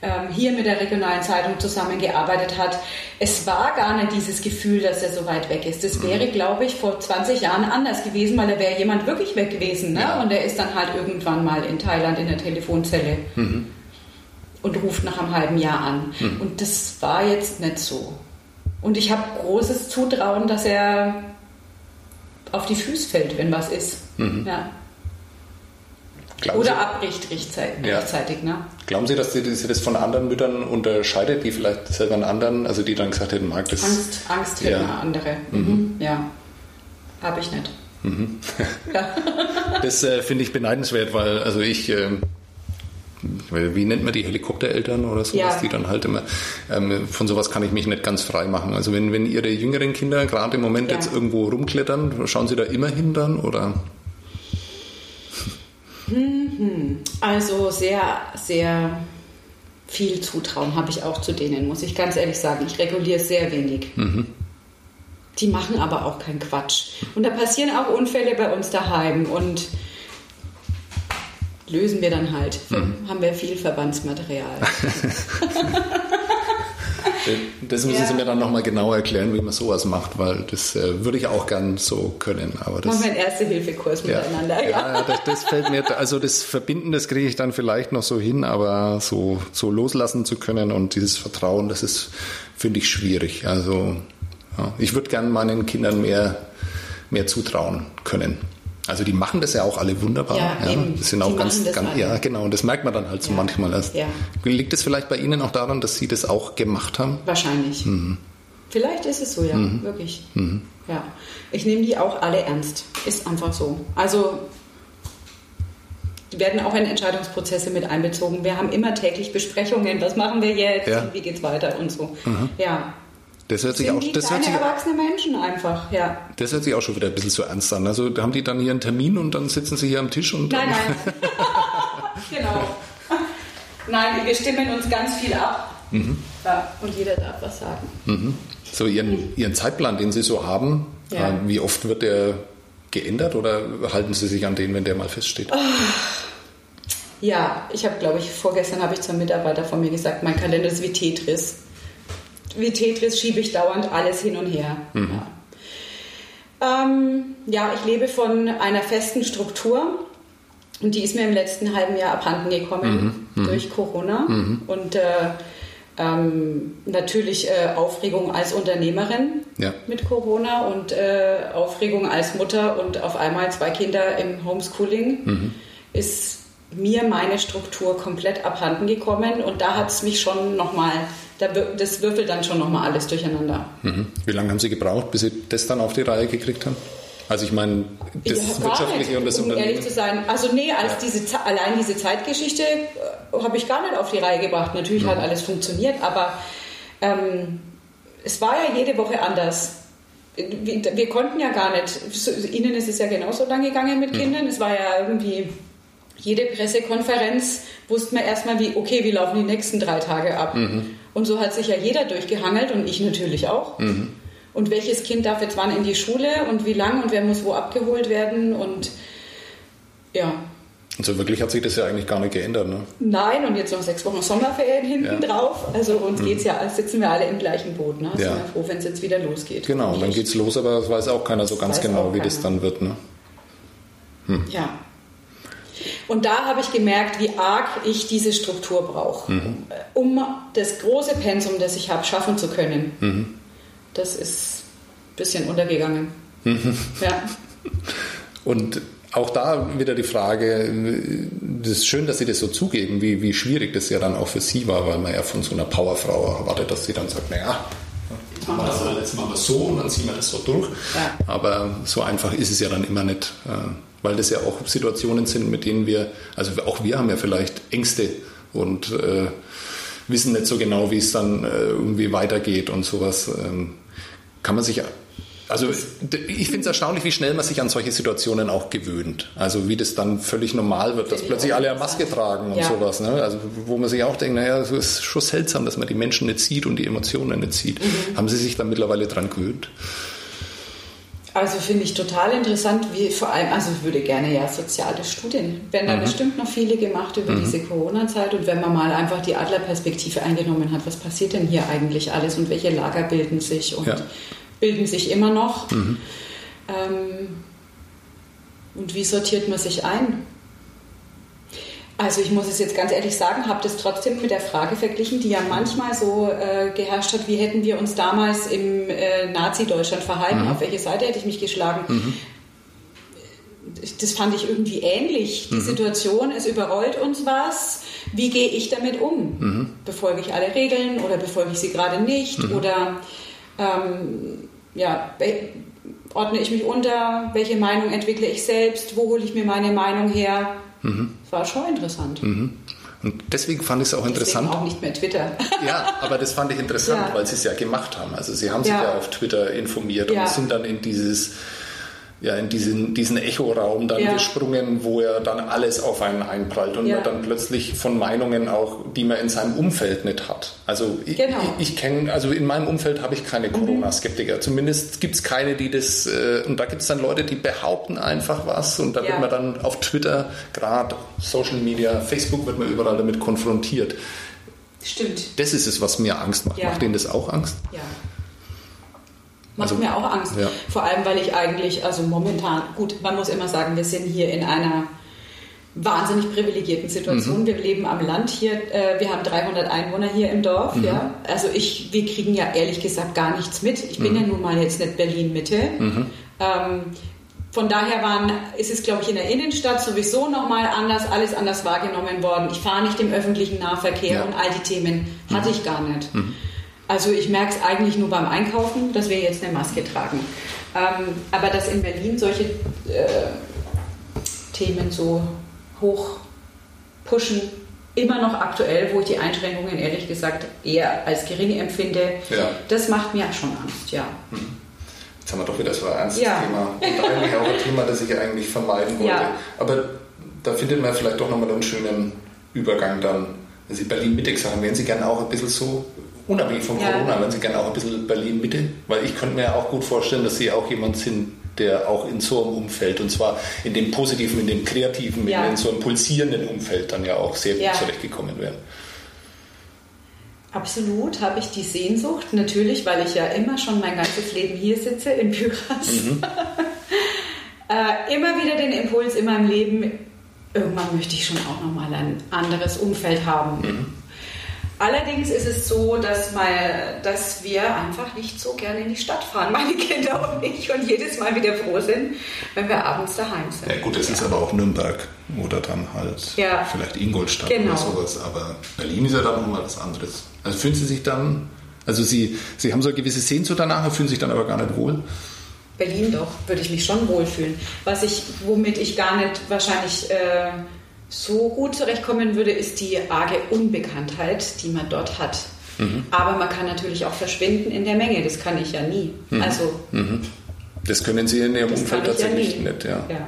ähm, hier mit der regionalen Zeitung zusammengearbeitet hat. Es war gar nicht dieses Gefühl, dass er so weit weg ist. Das wäre, mhm. glaube ich, vor 20 Jahren anders gewesen, weil da wäre jemand wirklich weg gewesen. Ne? Ja. Und er ist dann halt irgendwann mal in Thailand in der Telefonzelle mhm. und ruft nach einem halben Jahr an. Mhm. Und das war jetzt nicht so. Und ich habe großes Zutrauen, dass er auf die Füße fällt, wenn was ist. Mhm. Ja. Glauben Oder Sie, abbricht rechtzeitig. Ja. Ne? Glauben Sie, dass Sie, das von anderen Müttern unterscheidet, die vielleicht selber einen anderen, also die dann gesagt hätten, mag das. Angst, Angst hätten ja. andere. Mhm. mhm. Ja. Habe ich nicht. Mhm. Ja. [laughs] das äh, finde ich beneidenswert, weil also ich äh, wie nennt man die Helikoptereltern oder sowas, ja. die dann halt immer, ähm, von sowas kann ich mich nicht ganz frei machen. Also wenn, wenn Ihre jüngeren Kinder gerade im Moment ja. jetzt irgendwo rumklettern, schauen Sie da immer hin dann oder? Mhm. Also sehr, sehr viel Zutrauen habe ich auch zu denen, muss ich ganz ehrlich sagen. Ich reguliere sehr wenig. Mhm. Die machen aber auch keinen Quatsch. Und da passieren auch Unfälle bei uns daheim und lösen wir dann halt. Mhm. Haben wir viel Verbandsmaterial. [laughs] das müssen ja. Sie mir dann nochmal genau erklären, wie man sowas macht, weil das äh, würde ich auch gern so können. Aber das, Machen wir einen Erste-Hilfe-Kurs ja. miteinander. Ja, ja das, das, fällt mir, also das Verbinden, das kriege ich dann vielleicht noch so hin, aber so, so loslassen zu können und dieses Vertrauen, das ist, finde ich, schwierig. Also ja, ich würde gern meinen Kindern mehr, mehr zutrauen können. Also die machen das ja auch alle wunderbar. Ja, ja. eben. Das sind Die auch ganz, das ganz alle. ja genau. Und das merkt man dann halt so Ja. manchmal erst. Ja. Liegt es vielleicht bei Ihnen auch daran, dass Sie das auch gemacht haben? Wahrscheinlich. Mhm. Vielleicht ist es so, ja, wirklich. Ja. Ich nehme die auch alle ernst. Ist einfach so. Also die werden auch in Entscheidungsprozesse mit einbezogen. Wir haben immer täglich Besprechungen, was machen wir jetzt Ja. wie geht's weiter und so. Ja. Das hört sich Sind auch, die das hört sich, erwachsene Menschen einfach, ja. das hört sich auch schon wieder ein bisschen so ernst an. Also haben die dann hier einen Termin und dann sitzen sie hier am Tisch und Nein, nein. [laughs] genau. Nein, wir stimmen uns ganz viel ab. Mhm. Ja, und jeder darf was sagen. so ihren, ihren Zeitplan, den sie so haben, Ja. äh, wie oft wird der geändert oder halten sie sich an den, wenn der mal feststeht? Ja, ich habe, glaube ich, vorgestern habe ich zum Mitarbeiter von mir gesagt, mein Kalender ist wie Tetris. Wie Tetris schiebe ich dauernd alles hin und her. Ja. Ähm, ja, ich lebe von einer festen Struktur und die ist mir im letzten halben Jahr abhanden gekommen durch Corona und äh, ähm, natürlich äh, Aufregung als Unternehmerin Ja. mit Corona und äh, Aufregung als Mutter und auf einmal zwei Kinder im Homeschooling ist mir meine Struktur komplett abhanden gekommen und da hat es mich schon nochmal, das würfelt dann schon nochmal alles durcheinander. Mhm. Wie lange haben Sie gebraucht, bis Sie das dann auf die Reihe gekriegt haben? Also ich meine, das Ja, Wirtschaftliche nicht, und das um Unternehmen. ehrlich zu sein. Also nee, als Ja. diese, allein diese Zeitgeschichte äh, habe ich gar nicht auf die Reihe gebracht. Natürlich Mhm. hat alles funktioniert, aber ähm, es war ja jede Woche anders. Wir, wir konnten ja gar nicht, so, Ihnen ist es ja genauso lang gegangen mit Mhm. Kindern. Es war ja irgendwie jede Pressekonferenz, wusste man erstmal, wie, okay, wie laufen die nächsten drei Tage ab. Mhm. Und so hat sich ja jeder durchgehangelt und ich natürlich auch. Mhm. Und welches Kind darf jetzt wann in die Schule und wie lang und wer muss wo abgeholt werden und ja. Und so wirklich hat sich das ja eigentlich gar nicht geändert. Ne? Nein, und jetzt noch sechs Wochen Sommerferien hinten Ja. Mhm. drauf. Also uns geht's ja, als sitzen wir alle im gleichen Boot. Ne? Sind Ja. wir froh, wenn es jetzt wieder losgeht. Genau, dann geht's los, aber das weiß auch keiner so ganz weiß genau, wie das keiner. dann wird. Ne? Ja. Und da habe ich gemerkt, wie arg ich diese Struktur brauche, Mhm. um das große Pensum, das ich habe, schaffen zu können. Mhm. Das ist ein bisschen untergegangen. Mhm. Ja. [laughs] Und auch da wieder die Frage, das ist schön, dass Sie das so zugeben, wie, wie schwierig das ja dann auch für Sie war, weil man ja von so einer Powerfrau erwartet, dass sie dann sagt, naja, machen wir das jetzt machen wir so und dann ziehen wir das so durch. Ja. Aber so einfach ist es ja dann immer nicht, äh, weil das ja auch Situationen sind, mit denen wir, also auch wir haben ja vielleicht Ängste und äh, wissen nicht so genau, wie es dann äh, irgendwie weitergeht und sowas. Ähm, kann man sich also ich finde es erstaunlich, wie schnell man sich an solche Situationen auch gewöhnt. Also wie das dann völlig normal wird, dass plötzlich alle eine Maske tragen und Ja. sowas. Ne? Also wo man sich auch denkt, naja, es ist schon seltsam, dass man die Menschen nicht sieht und die Emotionen nicht sieht. Mhm. Haben Sie sich da mittlerweile dran gewöhnt? Also finde ich total interessant, wie vor allem, also ich würde gerne ja soziale Studien. Werden da bestimmt noch viele gemacht über diese Corona-Zeit und wenn man mal einfach die Adlerperspektive eingenommen hat, was passiert denn hier eigentlich alles und welche Lager bilden sich und Ja. bilden sich immer noch. Ähm, und wie sortiert man sich ein? Also ich muss es jetzt ganz ehrlich sagen, habe das trotzdem mit der Frage verglichen, die ja manchmal so äh, geherrscht hat, wie hätten wir uns damals im äh, Nazi-Deutschland verhalten, auf welche Seite hätte ich mich geschlagen. Das fand ich irgendwie ähnlich. Die Situation, es überrollt uns was. Wie gehe ich damit um? Befolge ich alle Regeln oder befolge ich sie gerade nicht? Oder ähm, ja, ordne ich mich unter? Welche Meinung entwickle ich selbst? Wo hole ich mir meine Meinung her? Das war schon interessant. Und deswegen fand ich es auch Deswegen interessant. auch nicht mehr Twitter. [laughs] Ja, aber das fand ich interessant, Ja. weil sie es ja gemacht haben. Also sie haben sich Ja. ja auf Twitter informiert Ja. und sind dann in dieses ja, in diesen, diesen Echoraum dann Ja. gesprungen, wo ja dann alles auf einen einprallt und Ja. man dann plötzlich von Meinungen auch, die man in seinem Umfeld nicht hat. Also ich, Genau. Mhm. ich, ich kenne, also in meinem Umfeld habe ich keine Corona-Skeptiker. Zumindest gibt es keine, die das, äh, und da gibt es dann Leute, die behaupten einfach was und da Ja. wird man dann auf Twitter, gerade Social Media, Facebook wird man überall damit konfrontiert. Stimmt. Das ist es, was mir Angst macht. Macht Ihnen das auch Angst? Ja. Macht Also- mir auch Angst. Ja. Vor allem, weil ich eigentlich, also momentan, gut, man muss immer sagen, wir sind hier in einer wahnsinnig privilegierten Situation. Wir leben am Land hier, äh, wir haben 300 Einwohner hier im Dorf. Ja? Also ich, wir kriegen ja ehrlich gesagt gar nichts mit. Ich bin ja nun mal jetzt nicht Berlin-Mitte. Ähm, von daher waren, ist es, glaube ich, in der Innenstadt sowieso nochmal anders, alles anders wahrgenommen worden. Ich fahre nicht im öffentlichen Nahverkehr ja. und all die Themen hatte mhm. ich gar nicht. Also ich merke es eigentlich nur beim Einkaufen, dass wir jetzt eine Maske tragen. Ähm, aber dass in Berlin solche äh, Themen so hoch pushen, immer noch aktuell, wo ich die Einschränkungen ehrlich gesagt eher als gering empfinde, ja. das macht mir schon Angst, ja. Mhm. Jetzt haben wir doch wieder so ein ernstes ja. Thema. Und eigentlich auch ein [laughs] Thema, das ich eigentlich vermeiden wollte. Ja. Aber da findet man vielleicht doch nochmal einen schönen Übergang dann. Wenn Sie Berlin-Mitte gesagt haben, wären Sie gerne auch ein bisschen so, unabhängig von ja. Corona, wären Sie gerne auch ein bisschen Berlin-Mitte? Weil ich könnte mir auch gut vorstellen, dass Sie auch jemand sind, der auch in so einem Umfeld, und zwar in dem positiven, in dem kreativen, ja. in so einem pulsierenden Umfeld dann ja auch sehr gut ja. zurechtgekommen wären. Absolut habe ich die Sehnsucht, natürlich, weil ich ja immer schon mein ganzes Leben hier sitze in Pyras. Mhm. [laughs] äh, immer wieder den Impuls in meinem Leben, irgendwann möchte ich schon auch nochmal ein anderes Umfeld haben. Mhm. Allerdings ist es so, dass, mal, dass wir einfach nicht so gerne in die Stadt fahren, [laughs] meine Kinder und ich, und jedes Mal wieder froh sind, wenn wir abends daheim sind. Ja gut, es ja. ist aber auch Nürnberg oder dann halt ja. vielleicht Ingolstadt genau. oder sowas, aber Berlin ist ja dann nochmal was anderes. Also fühlen Sie sich dann, also Sie, Sie haben so eine gewisse Sehnsucht danach, fühlen sich dann aber gar nicht wohl? Berlin doch, würde ich mich schon wohlfühlen. Was ich, womit ich gar nicht wahrscheinlich... Äh, so gut zurechtkommen würde, ist die arge Unbekanntheit, die man dort hat. Mhm. Aber man kann natürlich auch verschwinden in der Menge. Das kann ich ja nie. Mhm. Also, mhm. Das können Sie in Ihrem Umfeld tatsächlich ja nicht. Ja. ja.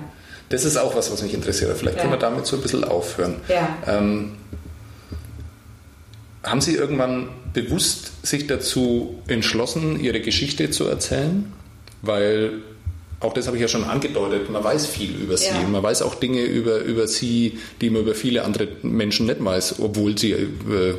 Das ist auch was, was mich interessiert. Vielleicht ja. können wir damit so ein bisschen aufhören. Ähm, haben Sie irgendwann bewusst sich dazu entschlossen, Ihre Geschichte zu erzählen? Weil auch das habe ich ja schon angedeutet, man weiß viel über sie. Ja. Man weiß auch Dinge über, über sie, die man über viele andere Menschen nicht weiß, obwohl sie äh,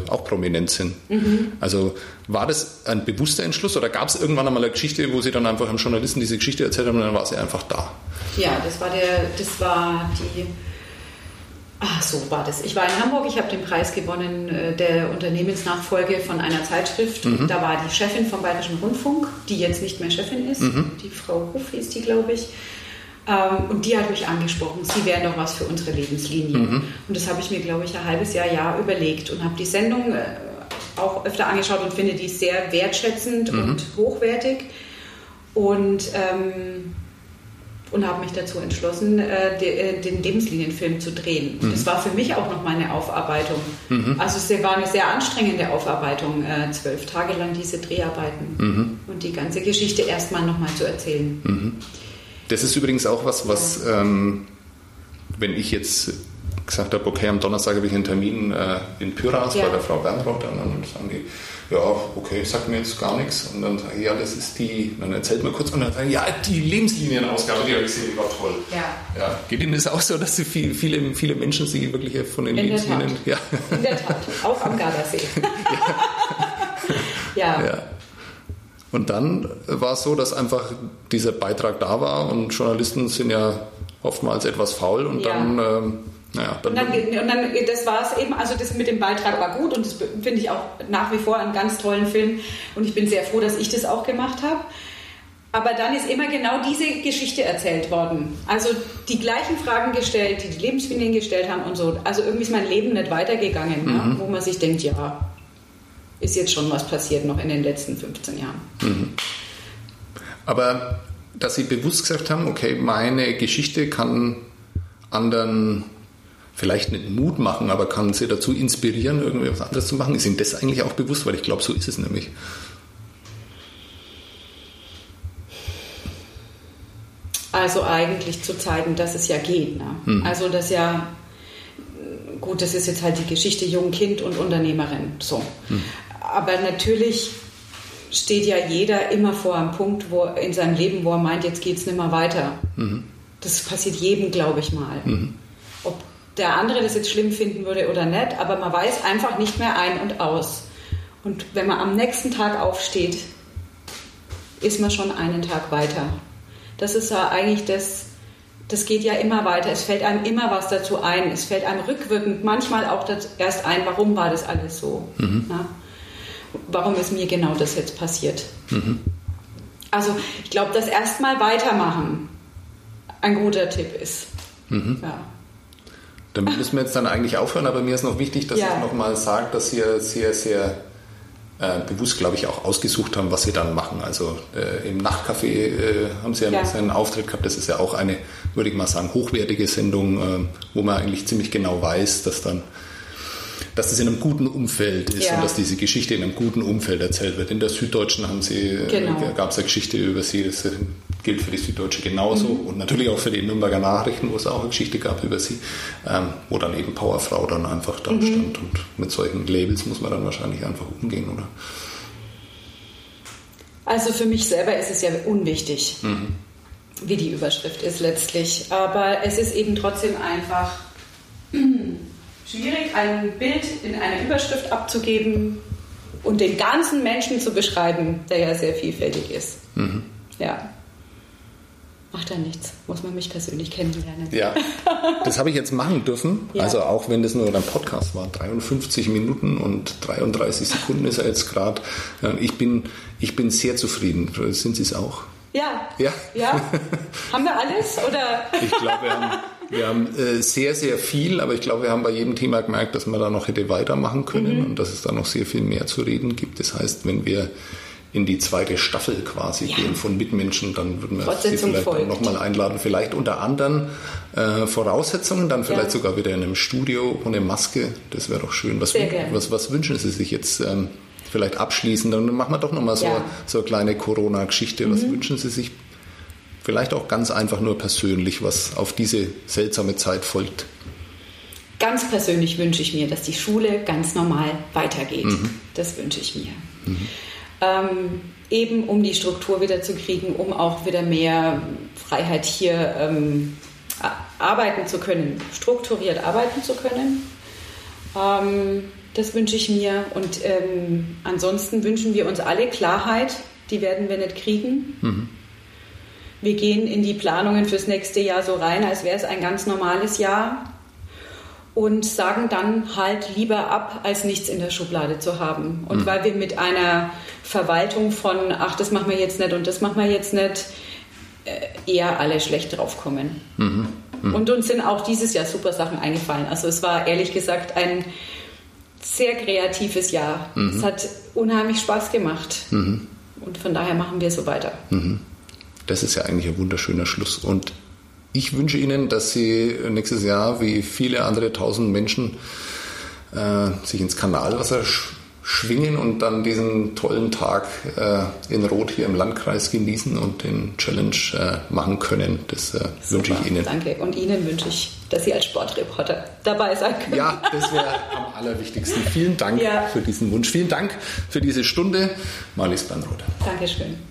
auch prominent sind. Mhm. Also war das ein bewusster Entschluss oder gab es irgendwann einmal eine Geschichte, wo sie dann einfach einem Journalisten diese Geschichte erzählt haben und dann war sie einfach da? Ja, das war, der, das war die Ach, so war das. Ich war in Hamburg, ich habe den Preis gewonnen äh, der Unternehmensnachfolge von einer Zeitschrift. Mhm. Da war die Chefin vom Bayerischen Rundfunk, die jetzt nicht mehr Chefin ist, mhm. die Frau Ruf hieß die, glaube ich. Ähm, und die hat mich angesprochen, sie wären doch was für unsere Lebenslinie. Mhm. Und das habe ich mir, glaube ich, ein halbes Jahr, Jahr überlegt und habe die Sendung äh, auch öfter angeschaut und finde die sehr wertschätzend mhm. und hochwertig. Und ähm, und habe mich dazu entschlossen, äh, äh, den Lebenslinienfilm zu drehen. Mhm. Das war für mich auch noch meine Aufarbeitung. Mhm. Also es war eine sehr anstrengende Aufarbeitung, äh, zwölf Tage lang diese Dreharbeiten mhm. und die ganze Geschichte erstmal nochmal zu erzählen. Mhm. Das ist übrigens auch was, was, ähm, wenn ich jetzt gesagt habe, okay, am Donnerstag habe ich einen Termin äh, in Pyras ja. bei der Frau Bernroth, und dann sagen die, ja, okay, sagt mir jetzt gar nichts. Und dann sage ich, ja, das ist die, dann erzählt man kurz und dann sagen, ja, die Lebenslienienausgabe, die habe ich gesehen, die war toll. Ja. ja. Geht Ihnen das auch so, dass Sie viel, viele, viele Menschen sich wirklich von den In Lebenslinien... Ja. In der Tat, auch am Gardasee. [laughs] ja. ja. Und dann war es so, dass einfach dieser Beitrag da war und Journalisten sind ja oftmals etwas faul und ja. dann... Ähm, naja, dann und, dann, und dann, das war es eben, also das mit dem Beitrag war gut und das finde ich auch nach wie vor einen ganz tollen Film und ich bin sehr froh, dass ich das auch gemacht habe. Aber dann ist immer genau diese Geschichte erzählt worden. Also die gleichen Fragen gestellt, die die Lebenslinien gestellt haben und so. Also irgendwie ist mein Leben nicht weitergegangen, mhm. ja, wo man sich denkt, ja, ist jetzt schon was passiert noch in den letzten 15 Jahren. Mhm. Aber dass Sie bewusst gesagt haben, okay, meine Geschichte kann anderen vielleicht nicht Mut machen, aber kann sie dazu inspirieren, irgendwie was anderes zu machen? Ist Ihnen das eigentlich auch bewusst? Weil ich glaube, so ist es nämlich. Also eigentlich zu zeigen, dass es ja geht. Ne? Hm. Also dass ja, gut, das ist jetzt halt die Geschichte Jung, Kind und Unternehmerin. So. Hm. Aber natürlich steht ja jeder immer vor einem Punkt wo, in seinem Leben, wo er meint, jetzt geht es nicht mehr weiter. Mhm. Das passiert jedem, glaube ich mal. Mhm der andere das jetzt schlimm finden würde oder nicht, aber man weiß einfach nicht mehr ein und aus. Und wenn man am nächsten Tag aufsteht, ist man schon einen Tag weiter. Das ist ja eigentlich das, das geht ja immer weiter. Es fällt einem immer was dazu ein. Es fällt einem rückwirkend manchmal auch erst ein, warum war das alles so? Mhm. Ja? Warum ist mir genau das jetzt passiert? Mhm. Also ich glaube, das erstmal weitermachen ein guter Tipp ist. Mhm. Ja. Damit müssen wir jetzt dann eigentlich aufhören, aber mir ist noch wichtig, dass ja. ich nochmal sage, dass ihr sehr, sehr äh, bewusst, glaube ich, auch ausgesucht haben, was sie dann machen. Also äh, im Nachtcafé äh, haben sie ja, ja. einen Auftritt gehabt. Das ist ja auch eine, würde ich mal sagen, hochwertige Sendung, äh, wo man eigentlich ziemlich genau weiß, dass dann dass das in einem guten Umfeld ist ja. und dass diese Geschichte in einem guten Umfeld erzählt wird. In der Süddeutschen haben sie, äh, genau. gab es eine Geschichte über sie, das äh, gilt für die Süddeutsche genauso mhm. und natürlich auch für die Nürnberger Nachrichten, wo es auch eine Geschichte gab über sie, ähm, wo dann eben Powerfrau dann einfach da mhm. stand und mit solchen Labels muss man dann wahrscheinlich einfach umgehen, oder? Also für mich selber ist es ja unwichtig, mhm. wie die Überschrift ist letztlich, aber es ist eben trotzdem einfach [clears throat] schwierig, ein Bild in einer Überschrift abzugeben und den ganzen Menschen zu beschreiben, der ja sehr vielfältig ist. Mhm. Ja. Macht ja nichts, muss man mich persönlich kennenlernen. Ja, [laughs] das habe ich jetzt machen dürfen. Ja. Also auch wenn das nur ein Podcast war, 53 Minuten und 33 Sekunden ist er jetzt gerade. Ich bin, ich bin sehr zufrieden. Sind Sie es auch? Ja. Ja? Ja. haben wir alles? Oder? Ich glaube, wir haben, wir haben äh, sehr, sehr viel, aber ich glaube, wir haben bei jedem Thema gemerkt, dass man da noch hätte weitermachen können mhm. und dass es da noch sehr viel mehr zu reden gibt. Das heißt, wenn wir in die zweite Staffel quasi ja. gehen von Mitmenschen, dann würden wir Sie vielleicht nochmal einladen, vielleicht unter anderen äh, Voraussetzungen, dann vielleicht ja. sogar wieder in einem Studio ohne Maske. Das wäre doch schön. Was, was, was, wünschen Sie sich jetzt? Ähm, vielleicht abschließen, dann machen wir doch nochmal so, ja. so eine kleine Corona-Geschichte. Was mhm. wünschen Sie sich? Vielleicht auch ganz einfach nur persönlich, was auf diese seltsame Zeit folgt. Ganz persönlich wünsche ich mir, dass die Schule ganz normal weitergeht. Mhm. Das wünsche ich mir. Mhm. Ähm, eben um die Struktur wieder zu kriegen, um auch wieder mehr Freiheit hier ähm, arbeiten zu können, strukturiert arbeiten zu können. Ähm, das wünsche ich mir. Und ähm, ansonsten wünschen wir uns alle Klarheit. Die werden wir nicht kriegen. Mhm. Wir gehen in die Planungen fürs nächste Jahr so rein, als wäre es ein ganz normales Jahr. Und sagen dann halt lieber ab, als nichts in der Schublade zu haben. Und mhm. weil wir mit einer Verwaltung von, ach, das machen wir jetzt nicht und das machen wir jetzt nicht, äh, eher alle schlecht draufkommen. Mhm. Mhm. Und uns sind auch dieses Jahr super Sachen eingefallen. Also es war ehrlich gesagt ein sehr kreatives Jahr. Mhm. Es hat unheimlich Spaß gemacht. Mhm. Und von daher machen wir so weiter. Mhm. Das ist ja eigentlich ein wunderschöner Schluss. Und ich wünsche Ihnen, dass Sie nächstes Jahr, wie viele andere tausend Menschen, äh, sich ins Kanalwasser schwingen und dann diesen tollen Tag äh, in Rot hier im Landkreis genießen und den Challenge äh, machen können. Das äh, wünsche ich Ihnen. Danke. Und Ihnen wünsche ich, dass Sie als Sportreporter dabei sein können. Ja, das wäre am allerwichtigsten. Vielen Dank ja. für diesen Wunsch. Vielen Dank für diese Stunde. Marlies Bernroth. Dankeschön.